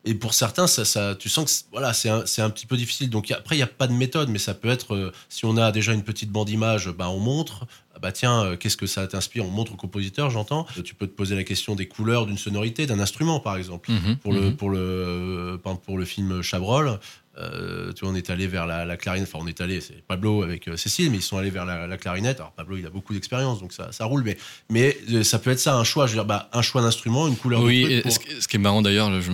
et pour certains, ça, ça, tu sens que c'est- voilà, c'est un, c'est un petit peu difficile. Donc après, il n'y a pas de méthode, mais ça peut être, euh, si on a déjà une petite bande image, bah, on montre. Ah Bah tiens, euh, qu'est-ce que ça t'inspire? On montre au compositeur, j'entends. Euh, Tu peux te poser la question des couleurs d'une sonorité, d'un instrument, par exemple. Mhm, Pour le, mhm. pour le, euh, par exemple, pour le film Chabrol, euh, tu vois, on est allé vers la, la clarinette. Enfin, on est allé, c'est Pablo avec euh, Cécile, mais ils sont allés vers la, la clarinette. Alors Pablo, il a beaucoup d'expérience, donc ça, ça roule. Mais, mais euh, ça peut être ça, un choix. Je veux dire, bah, un choix d'instrument, une couleur Oui, de truc et pour- ce, qui- ce qui est marrant d'ailleurs, je,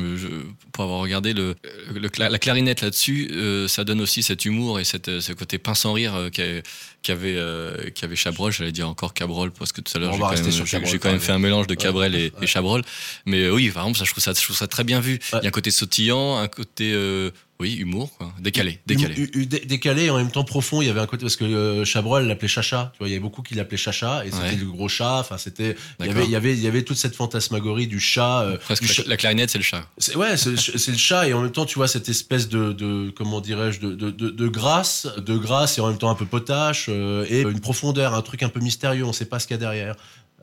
pour avoir regardé le, le cla- la clarinette là-dessus, ça donne aussi cet humour et cette, ce côté pince sans rire euh, qu'a- qu'avait euh, qu'avait Chabrol. J'allais dire encore Cabrol parce que tout à l'heure j'ai quand, même, quand fait un mélange de Ouais, Cabrel et, ouais. et Chabrol. Mais euh, oui, par exemple, ça, je trouve ça, je trouve ça très bien vu. Ouais. Il y a un côté sautillant, un côté euh, oui humour, quoi. décalé, décalé. U- u- dé- décalé et en même temps profond. Il y avait un côté parce que euh, Chabrol l'appelait Chacha. Tu vois, il y avait beaucoup qui l'appelaient Chacha et c'était le gros chat. Enfin, c'était. Il y avait, il y avait, il y avait toute cette fantasmagorie du chat. Presque du la, clarinette, c'est le chat. Ouais, c'est le chat et en même temps, tu vois cette espèce de, de comment dirais-je, de, de, de, de grâce, de grâce et en même temps un peu potache et une profondeur, un truc un peu mystérieux. On sait pas ce qu'il y a derrière.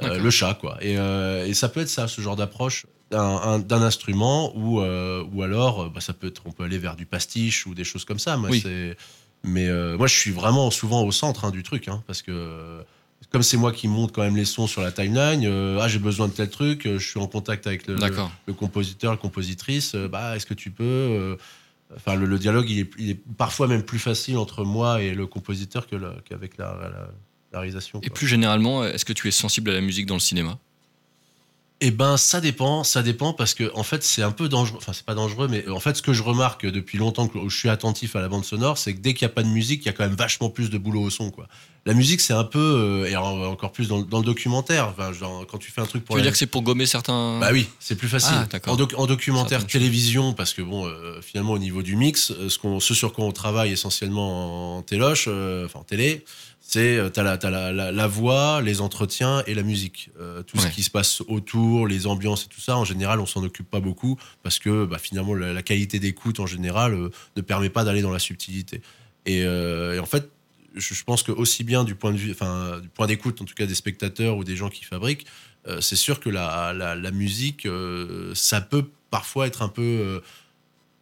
Euh, le chat, quoi. Et, euh, et ça peut être ça, ce genre d'approche d'un un- d'un instrument ou euh, ou alors, euh, bah, ça peut être, on peut aller vers du pastiche ou des choses comme ça. Moi, Oui. c'est. Mais euh, moi, je suis vraiment souvent au centre hein, du truc, hein, parce que. euh, Comme c'est moi qui monte quand même les sons sur la timeline, euh, ah j'ai besoin de tel truc, euh, je suis en contact avec le, D'accord. le compositeur, la compositrice, euh, bah, est-ce que tu peux euh, Enfin, le, le dialogue, il est, il est parfois même plus facile entre moi et le compositeur qu'avec la, la- la réalisation. Et plus généralement, est-ce que tu es sensible à la musique dans le cinéma? Eh ben, ça dépend, ça dépend parce que en fait, c'est un peu dangereux. Enfin, c'est pas dangereux, mais en fait, ce que je remarque depuis longtemps que je suis attentif à la bande sonore, c'est que dès qu'il n'y a pas de musique, il y a quand même vachement plus de boulot au son, quoi. La musique, c'est un peu, euh, et en- encore plus dans, le- dans le documentaire. Enfin, genre, quand tu fais un truc pour Tu veux la- dire que c'est pour gommer certains. Bah oui, c'est plus facile. Ah, en, doc- en documentaire télévision, parce que bon, euh, finalement au niveau du mix, euh, ce, qu'on, ce sur quoi on travaille essentiellement en téloche, euh, enfin en télé, c'est euh, t'as la, la, la, la voix, les entretiens et la musique. Euh, tout Ouais. ce qui se passe autour, les ambiances et tout ça, en général, on s'en occupe pas beaucoup parce que bah, finalement la, la qualité d'écoute en général euh, ne permet pas d'aller dans la subtilité. Et, euh, et en fait, je, je pense que aussi bien du point de vue, enfin du point d'écoute en tout cas des spectateurs ou des gens qui fabriquent, c'est sûr que la, musique, ça peut parfois être un peu,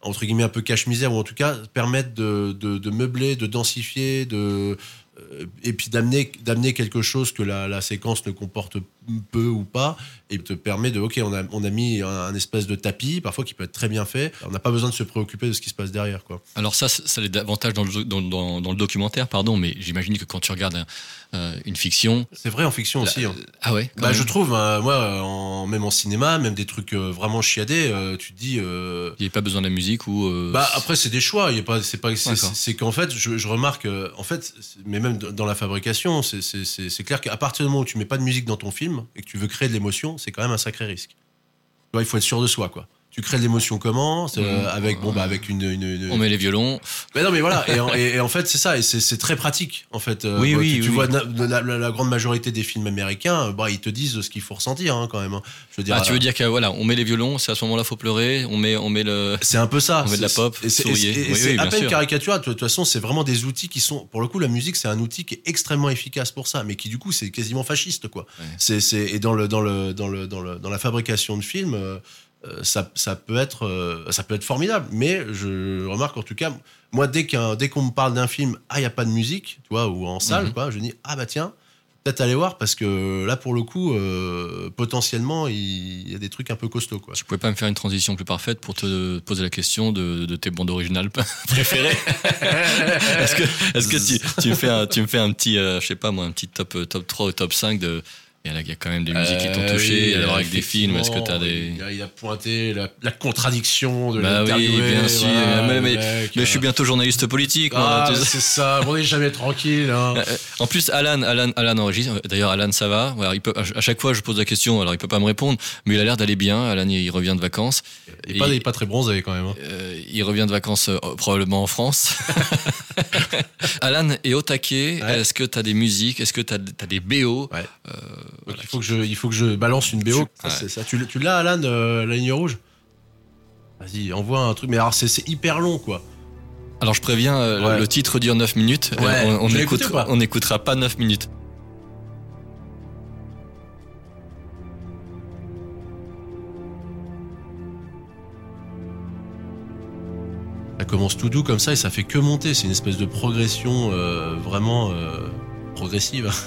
entre guillemets, un peu cache-misère, ou en tout cas permettre de, de, de meubler, de densifier, de, et puis d'amener, quelque chose que la, séquence ne comporte peu ou pas, et te permet de, ok, on a, on a mis un, un espèce de tapis, parfois qui peut être très bien fait, on n'a pas besoin de se préoccuper de ce qui se passe derrière. Quoi. Alors ça, ça l'est davantage dans le, dans, dans- dans le documentaire, pardon, mais j'imagine que quand tu regardes un- euh, une fiction... C'est vrai en fiction aussi. hein. Ah ouais Bah, je trouve, hein, moi, euh, en, même en cinéma, même des trucs euh, vraiment chiadés, euh, tu te dis. euh, Il n'y a pas besoin de la musique ou... euh, bah après c'est des choix, il y a pas, c'est pas, c'est, qu'en fait je, je remarque, euh, en fait, mais même dans la fabrication, c'est clair qu'à partir du moment où tu mets pas de musique dans ton film et que tu veux créer de l'émotion, c'est quand même un sacré risque. Vois, il faut être sûr de soi, quoi. Tu crées de l'émotion comment C'est, euh, Mmh. avec bon bah avec une, une, une- On met les violons. mais non, mais voilà. Et en, et- et en fait, c'est ça. Et c'est très pratique, en fait. Euh, Oui, bah, oui, Tu, tu oui. vois, la, la- la grande majorité des films américains, euh, bah, ils te disent ce qu'il faut ressentir, hein, quand même. hein. Je veux dire, Ah, tu veux dire que voilà, on met les violons, c'est à ce moment-là faut pleurer, on met, on met le. c'est un peu ça. On met de la pop, c'est- Oui, oui, à peine caricatural. De toute façon, c'est vraiment des outils qui sont, pour le coup, la musique, c'est un outil qui est extrêmement efficace pour ça, mais qui du coup, c'est quasiment fasciste, quoi. Ouais. C'est, c'est, et dans le, dans le, dans le, dans le, dans la fabrication de films, ça, ça peut être, euh, ça peut être formidable. Mais je remarque en tout cas, moi, dès qu'un, dès qu'on me parle d'un film, ah, il y a pas de musique, tu vois, ou en salle, Mhm. quoi, je dis, ah bah tiens. Peut-être aller voir parce que là pour le coup euh, potentiellement il y a des trucs un peu costauds quoi. Tu pouvais pas me faire une transition plus parfaite pour te poser la question de, de tes bandes originales préférées Est-ce que, est-ce que tu, tu me fais un, tu me fais un petit, euh, je sais pas moi, un petit top, euh, top 3 ou top 5 de. Il y, a, quand même des musiques qui t'ont Euh, touché, alors avec des films, est-ce que tu as des. Il a, il a pointé la, la contradiction de Bah oui, bien sûr, voilà, mais- le mais- mec, Mais je suis euh, bientôt journaliste politique, moi, Ah, c'est ça, on est jamais tranquille. Hein. Euh, En plus, Alan, Alan, Alan enregistre. D'ailleurs, Alan, ça va. Alors, il peut, à chaque fois, je pose la question. Alors, il peut pas me répondre, mais il a l'air d'aller bien. Alan, il revient de vacances. Il est pas, il est pas très bronzé quand même. hein. Euh, il revient de vacances euh, probablement en France. Alan est au taquet. Ouais. Est-ce que tu as des musiques? Est-ce que tu as, des BO Ouais. Donc, voilà. il, faut que je, il faut que je balance une BO. Tu- Ça, ouais. c'est ça. Tu, tu l'as, Alan, euh, la ligne rouge? Vas-y, envoie un truc. Mais alors, c'est hyper long, quoi. Alors, je préviens, euh, le- Ouais. le titre dure 9 minutes. Euh, Ouais. on, écoute- pas? n'écoutera pas 9 minutes. Ça commence tout doux comme ça et ça fait que monter. C'est une espèce de progression euh, vraiment progressive.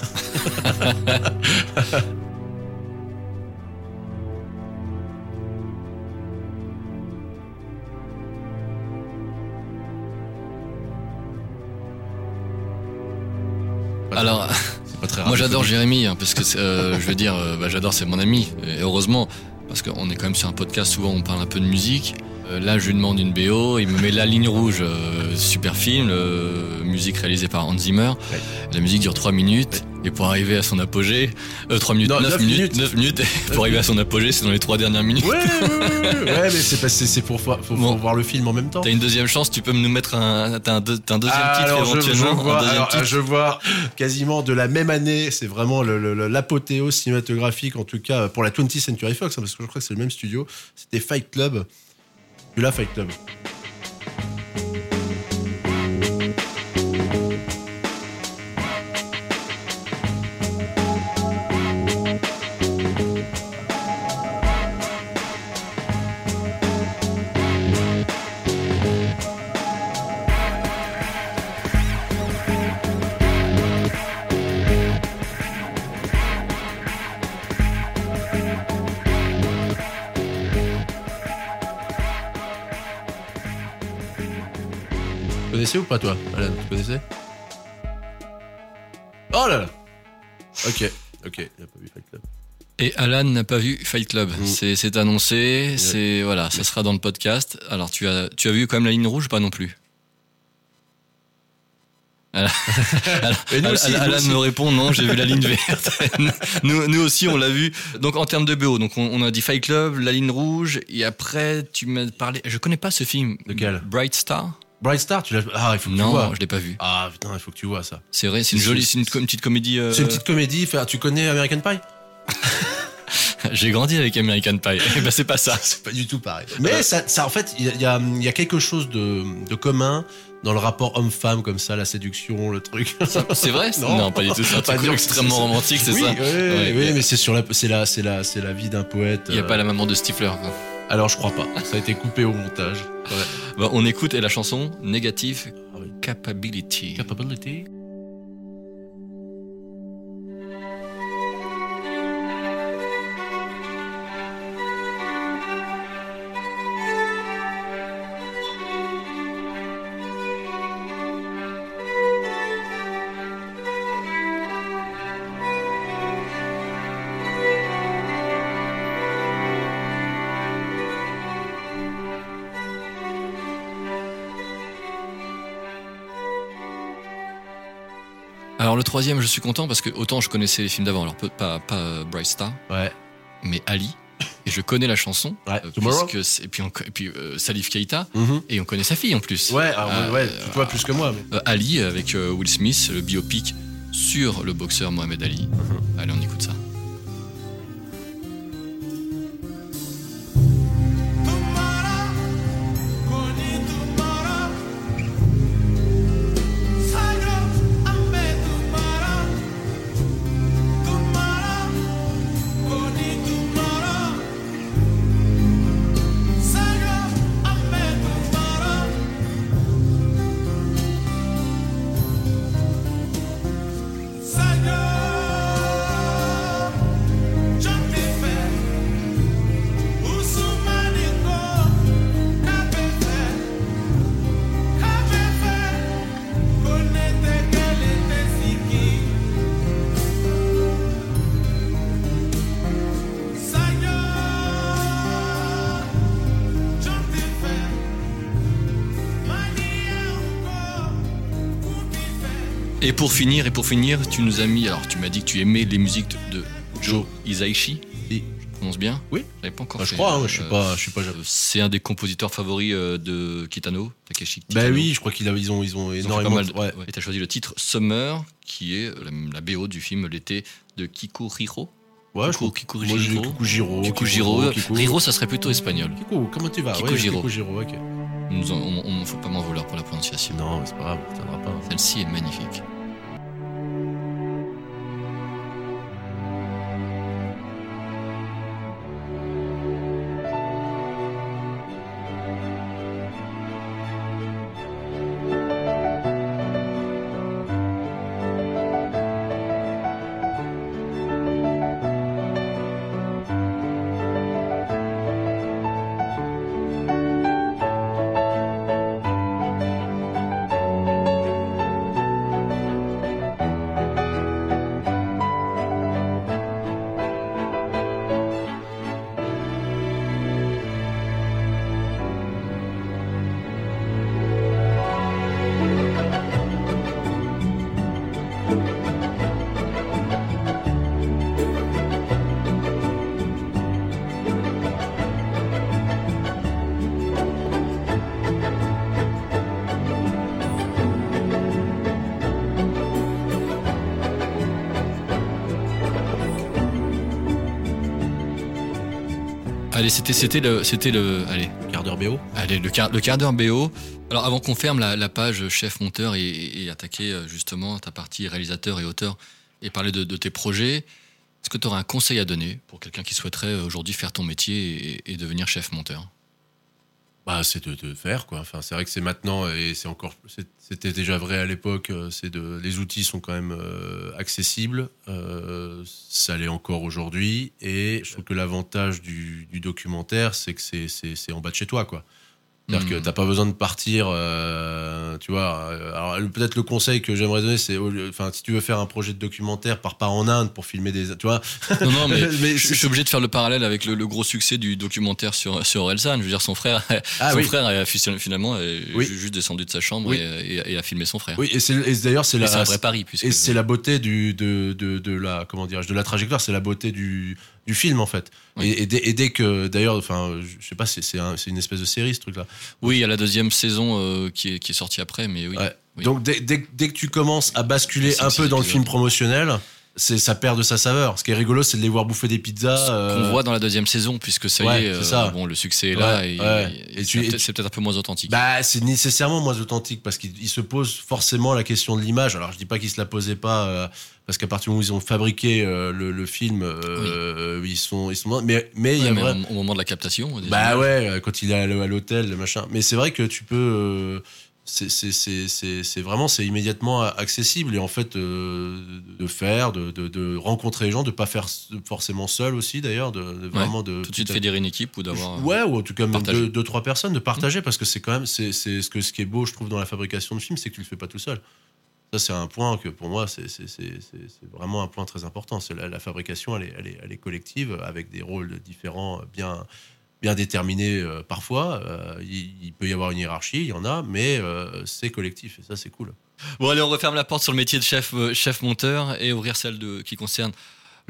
Alors, c'est pas très moi, j'adore. Jérémy, hein, parce que, euh, je veux dire, euh, bah, j'adore, c'est mon ami. Et heureusement, parce qu'on est quand même sur un podcast, souvent, on parle un peu de musique. Euh, là, je lui demande une BO, il me met La Ligne Rouge, euh, super film, euh, musique réalisée par Hans Zimmer. La musique dure 3 minutes, et pour arriver à son apogée, euh, 3 minutes, Non, 9, neuf minutes, minutes. 9 minutes, pour arriver à son apogée, c'est dans les 3 dernières minutes. Ouais, ouais, mais c'est pour, faut, faut Bon. voir le film en même temps. T'as une deuxième chance, tu peux nous mettre un, t'as un, deux- t'as un deuxième Ah, titre alors, je, je éventuellement. vois, alors, titre. je vois quasiment de la même année, c'est vraiment l'apothéose cinématographique, en tout cas pour la 20th Century Fox, hein, parce que je crois que c'est le même studio. C'était Fight Club. Tu l'as, Fight Club connaissais ou pas, toi, Alan Tu connaissais? Oh là là Ok, ok. Il a pas vu Fight Club. Et Alan n'a pas vu Fight Club. Mm. C'est, annoncé. C'est voilà, ça sera dans le podcast. Alors tu as, tu as vu quand même la ligne rouge, ou pas non plus? Alan, Et nous Alan- aussi, nous Alan aussi. me répond non, j'ai vu la ligne verte. nous, nous aussi, on l'a vu. Donc en termes de BO, donc on, on a dit Fight Club, la ligne rouge, et après tu m'as parlé. Je connais pas ce film. Lequel? Bright Star. Bright Star, tu l'as. Ah, il faut que tu Non, vois. je l'ai pas vu. Ah putain, il faut que tu vois ça. C'est vrai, c'est une jolie, c'est une, petite comédie. euh, C'est une petite comédie. Tu connais American Pie? J'ai grandi avec American Pie. Eh ben c'est pas ça. C'est pas du tout pareil. Mais ça, ça, en fait, il y y y a quelque chose de, de commun dans le rapport homme-femme comme ça, la séduction, le truc. C'est vrai? Non. pas du tout. C'est un truc extrêmement romantique, c'est oui, ça? oui, oui, Ouais, oui, ok. mais c'est sur la, c'est la, c'est la, c'est la vie d'un poète. Il n'y a euh, pas la maman de Stifler. quoi. Alors je crois pas. Ça a été coupé au montage. Bah, on écoute et la chanson Negative Ah. Capability. Capability. Troisième, je suis content parce que autant je connaissais les films d'avant, alors pas, pas euh, Bright Star, Ouais. mais Ali. Et je connais la chanson. Ouais. euh, Tomorrow. puisque c'est- et puis, on co- et puis euh, Salif Keita. Mhm. Et on connaît sa fille en plus. Ouais, alors, Euh, ouais, toi plus que moi. Mais... Ali avec Will Smith, le biopic sur le boxeur Mohamed Ali. Mhm. Allez, on écoute ça. Et pour finir, tu nous as mis. Alors, tu m'as dit que tu aimais les musiques de, Joe Hisaishi. Oui. Je prononce bien Oui. J'avais pas encore je fait, crois, hein, je suis euh, pas, je suis pas. C'est un des compositeurs favoris euh, de Kitano, Takeshi Kitano. Bah oui, je crois qu'ils ont, ils ont Ils ont énormément. pas mal de- ouais. Et t'as choisi le titre Summer, qui est la, BO du film L'été de Kikuhiro. Ouais, je Kiku- crois. Moi, j'ai Kikujiro. Kikujiro. Kikujiro. Kiku. Riro, ça serait plutôt espagnol. Kiku, comment tu vas? Kikujiro. Ouais, Kikujiro, ok. Nous on, on, faut pas m'en vouloir pour la prononciation. Non, mais c'est pas grave, ça tiendra pas. Celle-ci est magnifique. C'était c'était le c'était le allez Quart d'heure BO. allez le quart le quart d'heure BO. Alors avant qu'on ferme la, la page chef monteur et, et attaquer euh, justement ta partie réalisateur et auteur et parler de, de tes projets, est-ce que tu aurais un conseil à donner pour quelqu'un qui souhaiterait euh, aujourd'hui faire ton métier et, et devenir chef monteur? Bah, c'est de, de faire, quoi. Enfin, c'est vrai que c'est maintenant, et c'est encore, c'était déjà vrai à l'époque, euh, c'est de, les outils sont quand même euh, accessibles, euh, ça l'est encore aujourd'hui, et je trouve que l'avantage du, du documentaire, c'est que c'est en bas de chez toi, quoi. C'est-à-dire que t'as pas besoin de partir, euh, tu vois. euh, Alors peut-être le conseil que j'aimerais donner, c'est, enfin, si tu veux faire un projet de documentaire, pars pas en Inde pour filmer des, tu vois. Non, non, mais, Mais je, suis obligé de faire le parallèle avec le, le gros succès du documentaire sur, sur Orelsan. Je veux dire, son frère, Ah son oui. frère a fi- finalement Oui. juste descendu de sa chambre Oui. et, et- et a filmé son frère. Oui, et c'est, et d'ailleurs c'est la, c'est un vrai pari, puisque et c'est la beauté du, de, de, de la, comment dirais-je, de la trajectoire, c'est la beauté du, du film en fait. Oui. Et, et dès, et dès que, d'ailleurs, enfin, je sais pas, c'est, c'est, un- c'est une espèce de série ce truc-là. Oui, il y a la deuxième saison euh, qui, est, qui est sortie après, mais oui. Ouais. Oui. Donc dès, dès, dès que tu commences à basculer un peu dans le film promotionnel, c'est ça perd de sa saveur. Ce qui est rigolo, c'est de les voir bouffer des pizzas. Euh, qu'on voit dans la deuxième saison, puisque ça ouais, y est, euh, ça. bon, le succès est là Ouais, et, ouais. et Et c'est peut-être un peu moins authentique. Bah, c'est nécessairement moins authentique parce qu'il il se pose forcément la question de l'image. Alors, je dis pas qu'ils se la posaient pas euh, parce qu'à partir du moment où ils ont fabriqué euh, le, le film, euh, ils sont, ils sont. Mais, mais il y a mais vrai- au, moment de la captation. Bah ouais, quand il est à l'hôtel, le machin. Mais c'est vrai que tu peux. euh, c'est- vraiment, c'est immédiatement accessible et en fait euh, de faire, de, de, de rencontrer les gens, de pas faire forcément seul aussi d'ailleurs, de, de vraiment de Tout de suite fédérer une équipe ou d'avoir. Ouais, ou en tout cas même deux, deux, trois personnes de partager parce que c'est quand même c'est ce que ce qui est beau, je trouve, dans la fabrication de films, c'est que tu le fais pas tout seul. Ça, c'est un point que pour moi, c'est vraiment un point très important. La, la fabrication, elle est, elle, est, elle est collective avec des rôles différents, bien bien déterminés euh, parfois. Euh, il, peut y avoir une hiérarchie, il y en a, mais euh, c'est collectif et ça, c'est cool. Bon, allez, on referme la porte sur le métier de chef, chef monteur et ouvrir celle de, qui concerne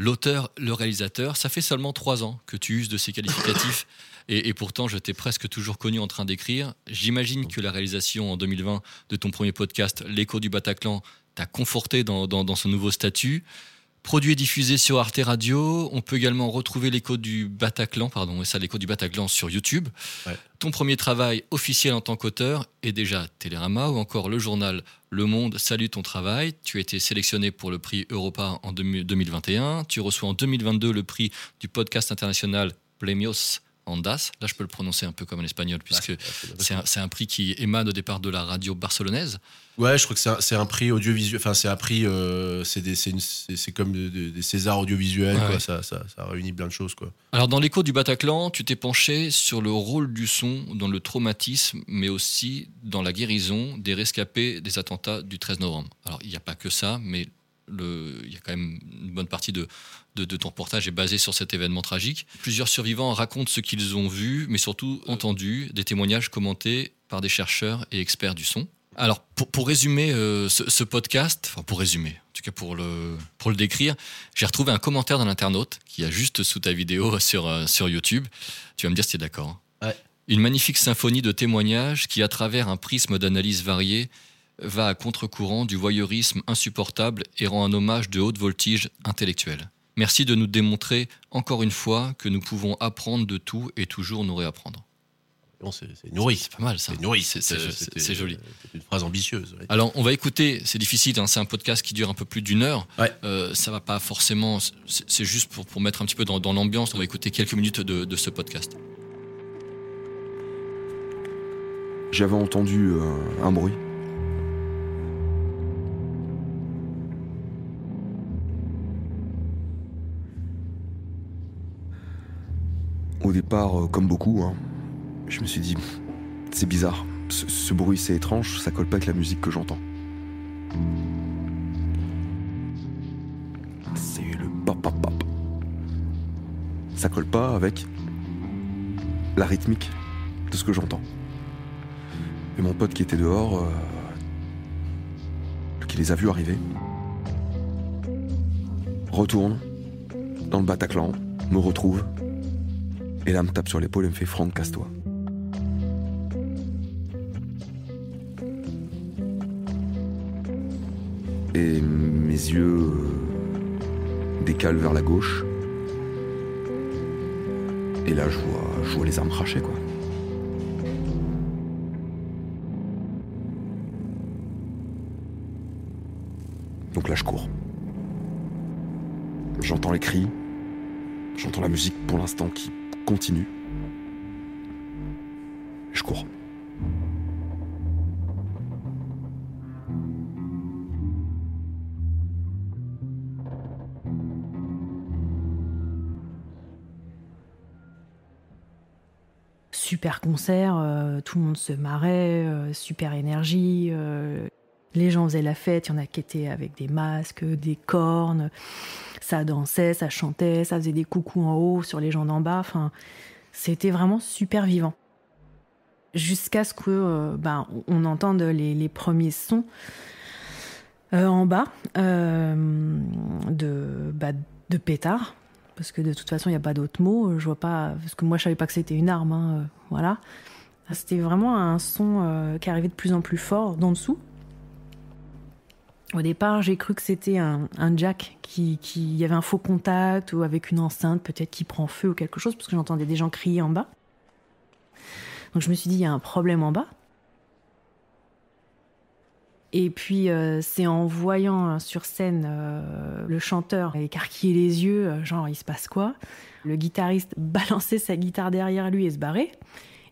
l'auteur, le réalisateur. Ça fait seulement trois ans que tu uses de ces qualificatifs. Et, et pourtant, je t'ai presque toujours connu en train d'écrire. J'imagine que la réalisation en 2020 de ton premier podcast, L'écho du Bataclan, t'a conforté dans, dans- dans ce nouveau statut. Produit et diffusé sur Arte Radio. On peut également retrouver l'écho du Bataclan, pardon, et ça, l'écho du Bataclan sur YouTube. Ouais. Ton premier travail officiel en tant qu'auteur est déjà Télérama ou encore le journal Le Monde salue ton travail. Tu as été sélectionné pour le prix Europa en 2021. Tu reçois en 2022 le prix du podcast international Premios Andas. Là, je peux le prononcer un peu comme en espagnol puisque c'est un, prix qui émane au départ de la radio barcelonaise. Ouais, je crois que c'est un, prix audiovisuel. Enfin, c'est un prix. euh, c'est des- comme de- de- des Césars audiovisuels. Quoi. Ça, ça, ça réunit plein de choses. Quoi. Alors, dans l'écho du Bataclan, tu t'es penché sur le rôle du son dans le traumatisme, mais aussi dans la guérison des rescapés des attentats du 13 novembre. Alors, il n'y a pas que ça, mais le- il y a quand même une bonne partie de, de, de ton reportage est basée sur cet événement tragique. Plusieurs survivants racontent ce qu'ils ont vu, mais surtout entendu, des témoignages commentés par des chercheurs et experts du son. Alors, pour, pour résumer euh, ce, ce podcast, enfin pour résumer, en tout cas pour le, pour le décrire, j'ai retrouvé un commentaire d'un internaute qui a juste sous ta vidéo sur, euh, sur YouTube. Tu vas me dire si tu es d'accord. hein. Ouais. Une magnifique symphonie de témoignages qui, à travers un prisme d'analyse varié, va à contre-courant du voyeurisme insupportable et rend un hommage de haute voltige intellectuelle. Merci de nous démontrer encore une fois que nous pouvons apprendre de tout et toujours nous réapprendre. Non, c'est nourri. C'est pas mal ça. C'est nourri. C'est- c'est- C'était- c'est- joli. Une phrase ambitieuse. ouais. Alors, on va écouter, c'est difficile, hein, c'est un podcast qui dure un peu plus d'une heure. Ouais. Euh, ça va pas forcément, c'est c'est juste pour, pour mettre un petit peu dans, dans l'ambiance. On va écouter quelques minutes de, de ce podcast. J'avais entendu euh, un bruit. Au départ, euh, comme beaucoup, hein, je me suis dit, c'est bizarre, ce, bruit c'est étrange, ça colle pas avec la musique que j'entends. C'est le pop pop. Ça colle pas avec la rythmique de ce que j'entends. Et mon pote qui était dehors, euh, qui les a vus arriver, retourne dans le Bataclan, me retrouve, et là me tape sur l'épaule et me fait Franck, casse-toi. Et mes yeux euh, décalent vers la gauche. Et là, je vois, je vois les armes cracher, quoi. Donc là, je cours. J'entends les cris. J'entends la musique pour l'instant qui continue. Je cours. super concert, euh, tout le monde se marrait, euh, super énergie. euh, les gens faisaient la fête, il y en a qui avec des masques, des cornes. Ça dansait, ça chantait, ça faisait des coucous en haut sur les gens d'en bas. Enfin, c'était vraiment super vivant. Jusqu'à ce que euh, ben, on entende les, premiers sons euh, en bas euh, de, bah, de pétard. Parce que de toute façon, il n'y a pas d'autre mot. Je vois pas. Parce que moi, je savais pas que c'était une arme. hein, euh, voilà. C'était vraiment un son qui arrivait de plus en plus fort d'en dessous. Au départ, j'ai cru que c'était un, jack qui, y avait un faux contact ou avec une enceinte peut-être qui prend feu ou quelque chose parce que j'entendais des gens crier en bas. Donc je me suis dit il y a un problème en bas. Et puis euh, c'est en voyant sur scène euh, le chanteur écarquiller les yeux, euh, genre il se passe quoi? Le guitariste balancer sa guitare derrière lui et se barrer.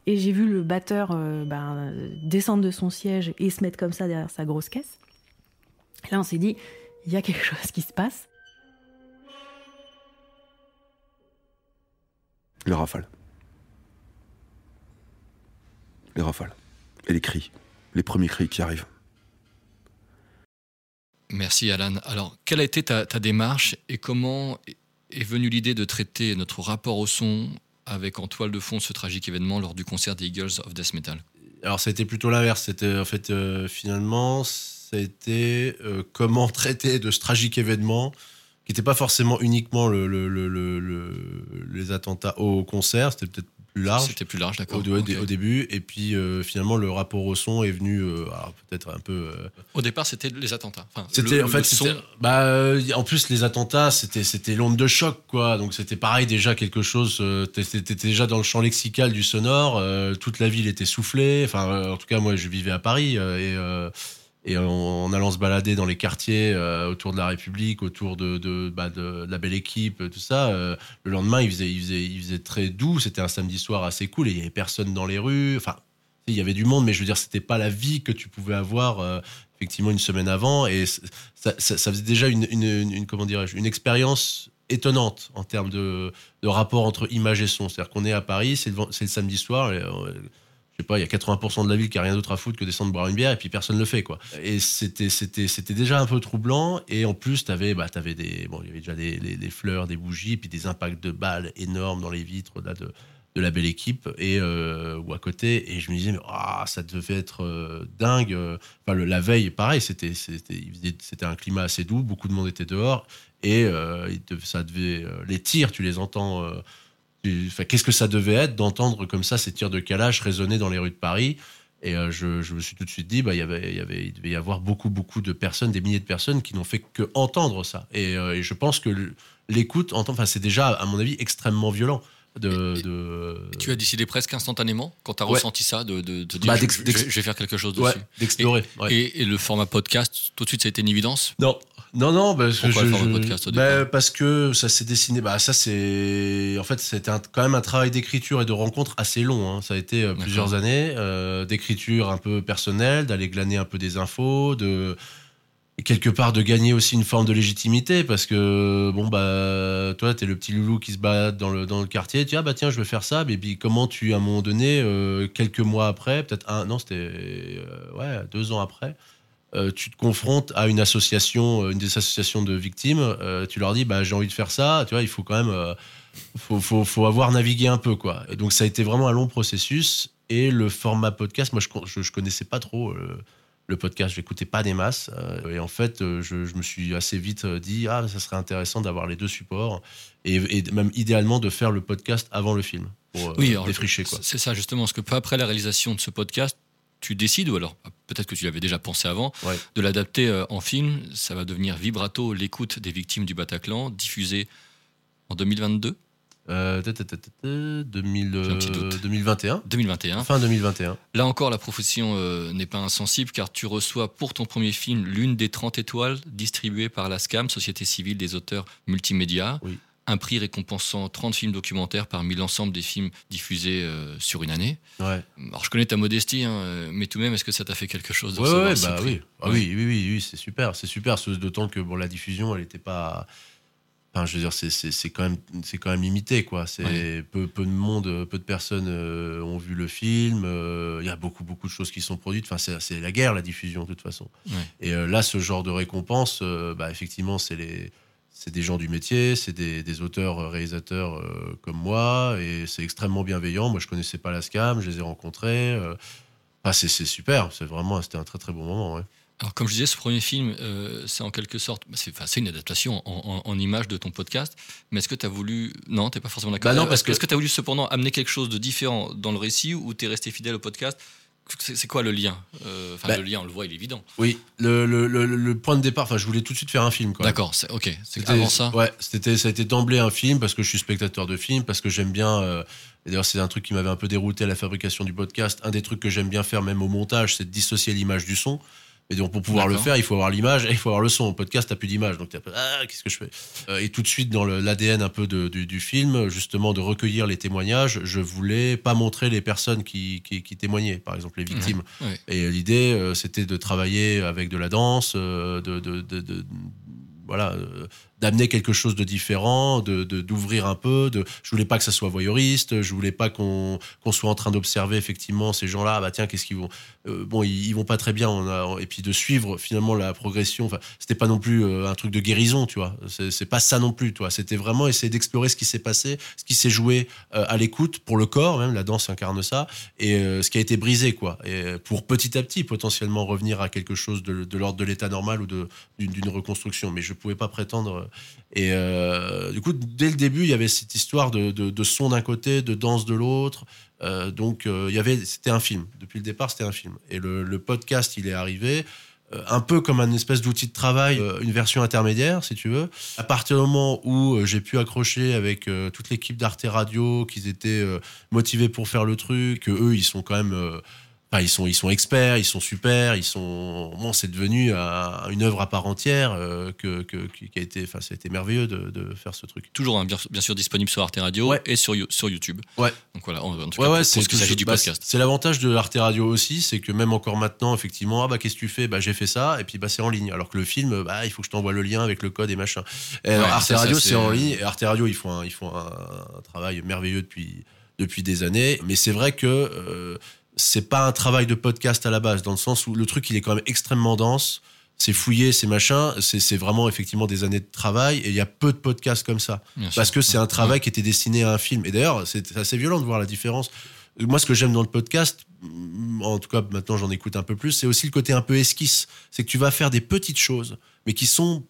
Et j'ai vu le batteur ben, descendre de son siège et se mettre comme ça derrière sa grosse caisse. Et là on s'est dit il y a quelque chose qui se passe. Les rafales. Les rafales. Et les cris. Les premiers cris qui arrivent. Merci Alan. Alors, quelle a été ta, ta démarche et comment est venue l'idée de traiter notre rapport au son avec en toile de fond ce tragique événement lors du concert des Eagles of Death Metal? Alors, c'était plutôt l'inverse. C'était en fait, euh, finalement, c'était euh, comment traiter de ce tragique événement qui n'était pas forcément uniquement le, le- le- le- le- les attentats au concert, c'était peut-être plus large. C'était plus large, d'accord. Au, début, et puis euh, finalement le rapport au son est venu, euh, peut-être un peu. euh, Au départ, c'était les attentats. Enfin, c'était le- en fait, le c'était- son. bah, en plus les attentats, c'était c'était l'onde de choc, quoi. Donc c'était pareil déjà quelque chose. t'étais déjà dans le champ lexical du sonore. toute la ville était soufflée. Enfin, en tout cas, moi, je vivais à Paris et. Et en, allant se balader dans les quartiers euh, autour de la République, autour de, bah, la belle équipe, tout ça, euh, le lendemain, il faisait, très doux. C'était un samedi soir assez cool et il y avait personne dans les rues. Enfin, il y avait du monde, mais je veux dire, c'était pas la vie que tu pouvais avoir euh, effectivement une semaine avant. Et ça, faisait déjà une, comment dirais-je, une expérience étonnante en termes de, rapport entre image et son. C'est-à-dire qu'on est à Paris, c'est le, samedi soir. Sais pas, il y a 80% de la ville qui a rien d'autre à foutre que descendre boire une bière et puis personne ne le fait quoi. Et c'était c'était c'était déjà un peu troublant et en plus t'avais bah t'avais des bon il y avait déjà des, des- fleurs, des bougies, puis des impacts de balles énormes dans les vitres là de de la belle équipe et euh, ou à côté et je me disais mais ah, ça devait être euh, dingue euh. enfin la veille pareil c'était c'était un climat assez doux beaucoup de monde était dehors et ça devait les tirs tu les entends qu'est-ce que ça devait être d'entendre comme ça ces tirs de calage résonner dans les rues de Paris? Et euh, je, me suis tout de suite dit bah y avait il devait y avoir beaucoup beaucoup de personnes des milliers de personnes qui n'ont fait que entendre ça. Et, euh, et je pense que l'écoute enfin c'est déjà à mon avis extrêmement violent de, Et- de- Tu as décidé presque instantanément, quand tu as Ouais. ressenti ça, de, de, de dire Bah, je, vais faire quelque chose ouais, dessus. d'explorer ouais. Et, et le format podcast, tout de suite, ça a été une évidence? Non, non, non, parce que Pourquoi je- le format podcast au bah, parce que ça s'est dessiné. Bah, ça c'est, en fait, c'était un- quand même un travail d'écriture et de rencontre assez long. hein. Ça a été euh, plusieurs années euh, d'écriture un peu personnelle, d'aller glaner un peu des infos, de quelque part de gagner aussi une forme de légitimité parce que bon bah toi t'es le petit loulou qui se balade dans le dans le quartier tu dis ah bah tiens je vais faire ça mais puis comment tu à un moment donné euh, quelques mois après peut-être un non c'était euh, ouais deux ans après euh, tu te confrontes à une association, une des associations de victimes, tu leur dis bah j'ai envie de faire ça, tu vois, il faut quand même, faut, faut, faut avoir navigué un peu quoi. Et donc ça a été vraiment un long processus et le format podcast, moi je, je, je connaissais pas trop le podcast, j'écoutais pas des masses euh, et en fait euh, je, je me suis assez vite euh, dit ah ça serait intéressant d'avoir les deux supports et, et même idéalement de faire le podcast avant le film pour Oui, alors, défricher quoi. C'est ça justement, parce que peu après la réalisation de ce podcast, tu décides, ou alors peut-être que tu l'avais déjà pensé avant, Ouais. de l'adapter en film. Ça va devenir Vibrato, l'écoute des victimes du Bataclan, diffusé en 2022, Euh, ta, ta, ta, ta, ta, 2000, J'ai un petit doute. euh, 2021, 2021. fin 2021. Là encore, la profession euh, n'est pas insensible car tu reçois pour ton premier film l'une des 30 étoiles distribuées par la SCAM, Société civile des auteurs multimédia. Oui. Un prix récompensant 30 films documentaires parmi l'ensemble des films diffusés euh, sur une année. Ouais. Alors je connais ta modestie, hein, euh, mais tout de même, est-ce que ça t'a fait quelque chose de Ouais, ouais, bah oui. Ah oui, oui, oui, oui, c'est super, c'est super. D'autant que bon, la diffusion, elle n'était pas, Enfin, je veux dire, c'est- quand même, c'est quand même limité, quoi. C'est Ouais. peu, peu de monde, peu de personnes euh, ont vu le film. euh, Il y a beaucoup, beaucoup de choses qui sont produites. Enfin, c'est la guerre, la diffusion, de toute façon. Ouais. Et euh, là, ce genre de récompense, bah, effectivement, c'est les, c'est des gens du métier, c'est des, des auteurs, réalisateurs comme moi, et c'est extrêmement bienveillant. Moi, je connaissais pas la SCAM, je les ai rencontrés. enfin, c'est super. C'est vraiment, c'était un très, très bon moment. ouais. Alors, comme je disais, ce premier film, euh, c'est en quelque sorte, bah, c'est enfin, une adaptation en, en, en image de ton podcast. Mais est-ce que tu as voulu. Non, tu pas forcément d'accord. Bah non, Euh, parce est-ce que- Est-ce que tu as voulu cependant amener quelque chose de différent dans le récit ou tu es resté fidèle au podcast? C'est quoi le lien Euh, Enfin, Bah- le lien, on le voit, il est évident. Oui, le, le, le, le point de départ, enfin, je voulais tout de suite faire un film. D'accord, ok. C'est C'était- avant ça. Ouais, c'était, ça a été d'emblée un film parce que je suis spectateur de films, parce que j'aime bien. euh, d'ailleurs, c'est un truc qui m'avait un peu dérouté à la fabrication du podcast. Un des trucs que j'aime bien faire, même au montage, c'est de dissocier l'image du son. Et donc, pour pouvoir le faire, il faut avoir l'image et il faut avoir le son. Au podcast, t'as plus d'image. Donc, peu, ah, qu'est-ce que je fais? Euh, Et tout de suite, dans l'ADN un peu de- du, du film, justement, de recueillir les témoignages, je voulais pas montrer les personnes qui, qui, qui témoignaient, par exemple, les victimes. Et l'idée, euh, c'était de travailler avec de la danse, euh, de, de, de- de- voilà, d'amener quelque chose de différent, de d'ouvrir un peu. De, je voulais pas que ça soit voyeuriste. Je voulais pas qu'on qu'on soit en train d'observer effectivement ces gens-là. Ah bah tiens, qu'est-ce qu'ils vont euh, Bon, ils, ils vont pas très bien. Et puis de suivre finalement la progression. Enfin, c'était pas non plus euh, un truc de guérison, tu vois. C'est pas ça non plus, toi. C'était vraiment essayer d'explorer ce qui s'est passé, ce qui s'est joué euh, à l'écoute pour le corps, même la danse incarne ça, et ce qui a été brisé, quoi. Et pour petit à petit potentiellement revenir à quelque chose de, l'ordre de l'état normal ou d'une reconstruction. Mais je pouvais pas prétendre. Et euh, du coup, dès le début, il y avait cette histoire de, de, son d'un côté, de danse de l'autre. Euh, donc, euh, il y avait, c'était un film. Depuis le départ, c'était un film. Et le, podcast, il est arrivé un peu comme un espèce d'outil de travail, une version intermédiaire, si tu veux. À partir du moment où j'ai pu accrocher avec toute l'équipe d'Arte Radio, qu'ils étaient motivés pour faire le truc, que eux, ils sont quand même. Euh, Enfin, ils sont, ils sont experts, ils sont super, ils sont. Bon, c'est devenu un- une œuvre à part entière euh, que, que- qui a été. Enfin, ça a été merveilleux de, de faire ce truc. Toujours hein, bien, bien sûr disponible sur Arte Radio Ouais. et sur, sur YouTube. Ouais. Donc voilà, en, en tout Ouais, cas, ouais, c'est ce s'agit du bah, podcast. C'est l'avantage de Arte Radio aussi, c'est que même encore maintenant, effectivement, ah bah qu'est-ce que tu fais? Bah j'ai fait ça, et puis bah c'est en ligne. Alors que le film, bah il faut que je t'envoie le lien avec le code et machin. Et alors, Ouais, Arte Radio, c'est- c'est en ligne. Et Arte Radio, ils font un, ils font un, un travail merveilleux depuis depuis des années. Mais c'est vrai que euh, c'est pas un travail de podcast à la base, dans le sens où le truc il est quand même extrêmement dense. C'est fouillé, c'est machin. C'est vraiment effectivement des années de travail. Et il y a peu de podcasts comme ça Bien sûr. parce que c'est un travail qui était destiné à un film. Et d'ailleurs, c'est assez violent de voir la différence. Moi, ce que j'aime dans le podcast, mm, en tout cas maintenant j'en écoute un peu plus, c'est aussi le côté un peu esquisse. C'est que tu vas faire des petites choses, mais qui sont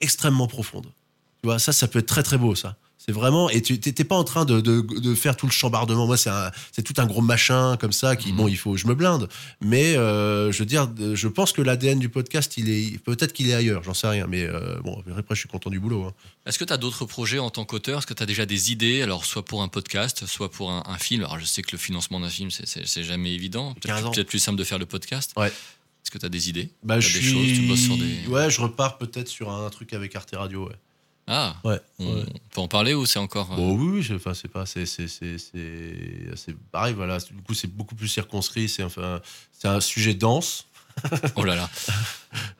extrêmement profondes. Tu vois, ça, ça peut être très très beau, ça. C'est vraiment, et tu t'es pas en train de, de, de faire tout le chambardement. Moi, c'est un- c'est tout un gros machin comme ça qui, Mhm. bon, il faut, je me blinde. Mais euh, je veux dire, je pense que l'ADN du podcast, il est, peut-être qu'il est ailleurs, j'en sais rien. Mais euh, bon, après, je suis content du boulot. hein. Est-ce que tu as d'autres projets en tant qu'auteur? Est-ce que tu as déjà des idées, alors soit pour un podcast, soit pour un, un film Alors je sais que le financement d'un film, c'est- jamais évident. 15 ans. Peut-être peut-être plus simple de faire le podcast. Ouais. Est-ce que tu as des idées? Bah, T'as je des suis. choses, tu bosses sur des- Ouais, je repars peut-être sur un truc avec Arte Radio. Ouais. Ah, Ouais. on ouais. peut en parler ou c'est encore. euh, Bon, oui, oui, c'est- enfin, c'est pas, c'est, c'est, c'est, c'est, c'est pareil, voilà. Du coup, c'est beaucoup plus circonscrit. C'est enfin, c'est un sujet dense. Oh là là.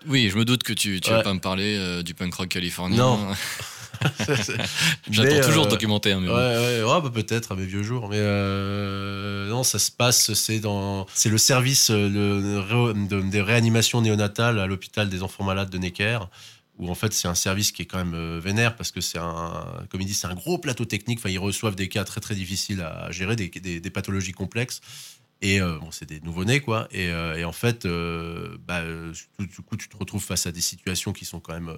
Oui, je me doute que tu, tu vas Ouais. pas me parler euh, du punk rock californien. Non. J'attends toujours euh, le documentaire. Mais Ouais, bon. ouais, ouais, bah, peut-être à mes vieux jours, mais euh, non, ça se passe. C'est dans, c'est le service euh, de, des réanimations néonatales à l'hôpital des enfants malades de Necker, où en fait c'est un service qui est quand même euh, vénère parce que c'est un, comme il dit, c'est un gros plateau technique. Enfin, ils reçoivent des cas très très difficiles à gérer, des, pathologies complexes. Et euh, bon, c'est des nouveau-nés, quoi. Et, euh, en fait, bah, du coup, tu te retrouves face à des situations qui sont quand même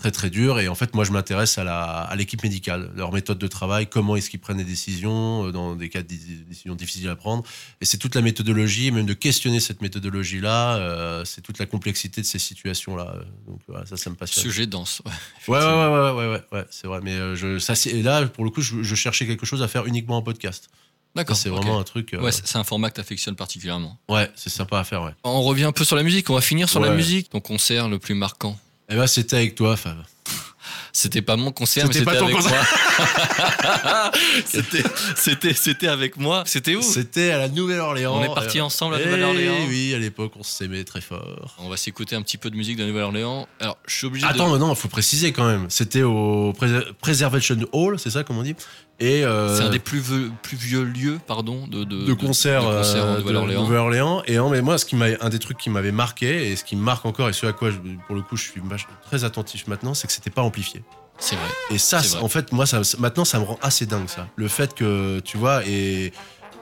très très dures. Et en fait, moi, je m'intéresse à la à l'équipe médicale, leur méthode de travail, comment est-ce qu'ils prennent des décisions euh, dans des cas de dé- décisions difficiles à prendre. Et c'est toute la méthodologie, même de questionner cette méthodologie-là, euh, c'est toute la complexité de ces situations-là. Donc voilà, ça, ça me passionne. Sujet dense. ouais, Ouais, ouais, ouais, ouais, ouais, c'est vrai. Mais euh, je, ça, c'est- et là, pour le coup, je, je cherchais quelque chose à faire uniquement en podcast. Ça, D'accord. c'est vraiment un truc. euh, Ouais, c'est un format que tu affectionnes particulièrement. ouais, c'est sympa à faire, ouais. On revient un peu sur la musique. On va finir sur la musique. Ton concert le plus marquant. Eh ben, c'était avec toi, Fab. C'était pas mon concert, mais C'était c'était pas ton avec concert. moi. c'était, avec moi. C'était où? C'était à la Nouvelle-Orléans. On est partis ensemble à Eh Nouvelle-Orléans. Oui, à l'époque, on s'aimait très fort. On va s'écouter un petit peu de musique de Nouvelle-Orléans. Alors, je suis obligé Attends, de. non, il faut préciser quand même. C'était au Preservation Hall, c'est ça, comme on dit? Et euh, C'est un des plus vieux, plus vieux lieux, pardon, de, de, de concerts de concerts en euh, de Nouvelle-Orléans. Et en- mais moi, ce qui m'a, un des trucs qui m'avait marqué et ce qui me marque encore et ce à quoi, je- pour le coup, je suis très attentif maintenant, c'est que c'était pas amplifié. C'est vrai. Et ça, en fait, moi, ça, maintenant, ça me rend assez dingue, ça. Le fait que, tu vois, et,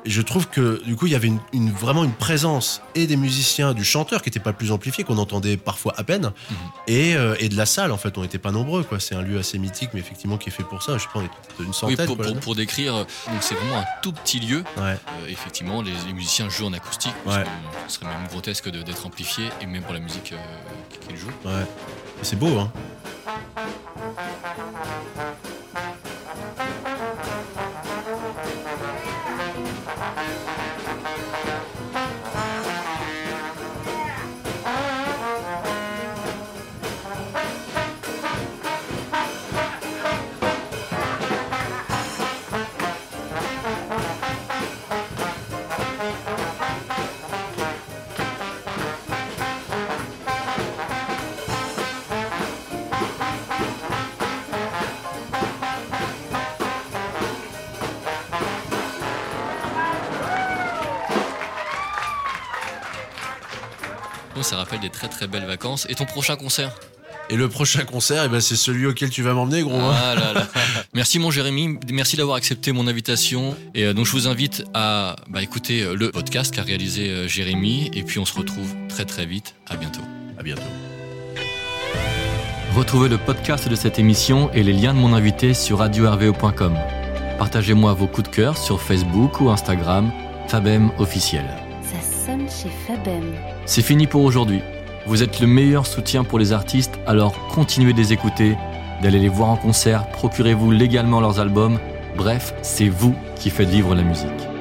et je trouve que, du coup, il y avait une, une- vraiment une présence et des musiciens, du chanteur qui n'était pas le plus amplifié, qu'on entendait parfois à peine, Mhm. et, euh, et de la salle, en fait. On n'était pas nombreux, quoi. C'est un lieu assez mythique, mais effectivement, qui est fait pour ça. Je sais pas, on est peut-être une Oui, centaine, pour, quoi, pour, pour décrire, euh, donc c'est vraiment un tout petit lieu. Ouais. Euh, effectivement, les, les musiciens jouent en acoustique. parce Ouais. que Ce serait même grotesque de- d'être amplifié, et même pour la musique euh, qu'ils jouent. Ouais. Et C'est beau, hein. Ça rappelle des très très belles vacances. Et ton prochain concert? Et le prochain concert, eh ben, c'est celui auquel tu vas m'emmener, gros. Ah là là. Merci mon Jérémy, merci d'avoir accepté mon invitation. Et euh, donc je vous invite à bah, écouter euh, le podcast qu'a réalisé euh, Jérémy. Et puis on se retrouve très très vite. À bientôt. À bientôt. Retrouvez le podcast de cette émission et les liens de mon invité sur radio-rvo.com. Partagez-moi vos coups de cœur sur Facebook ou Instagram, Fabem officiel. Fabem. C'est fini pour aujourd'hui. Vous êtes le meilleur soutien pour les artistes, alors continuez de les écouter, d'aller les voir en concert, procurez-vous légalement leurs albums. Bref, c'est vous qui faites vivre la musique.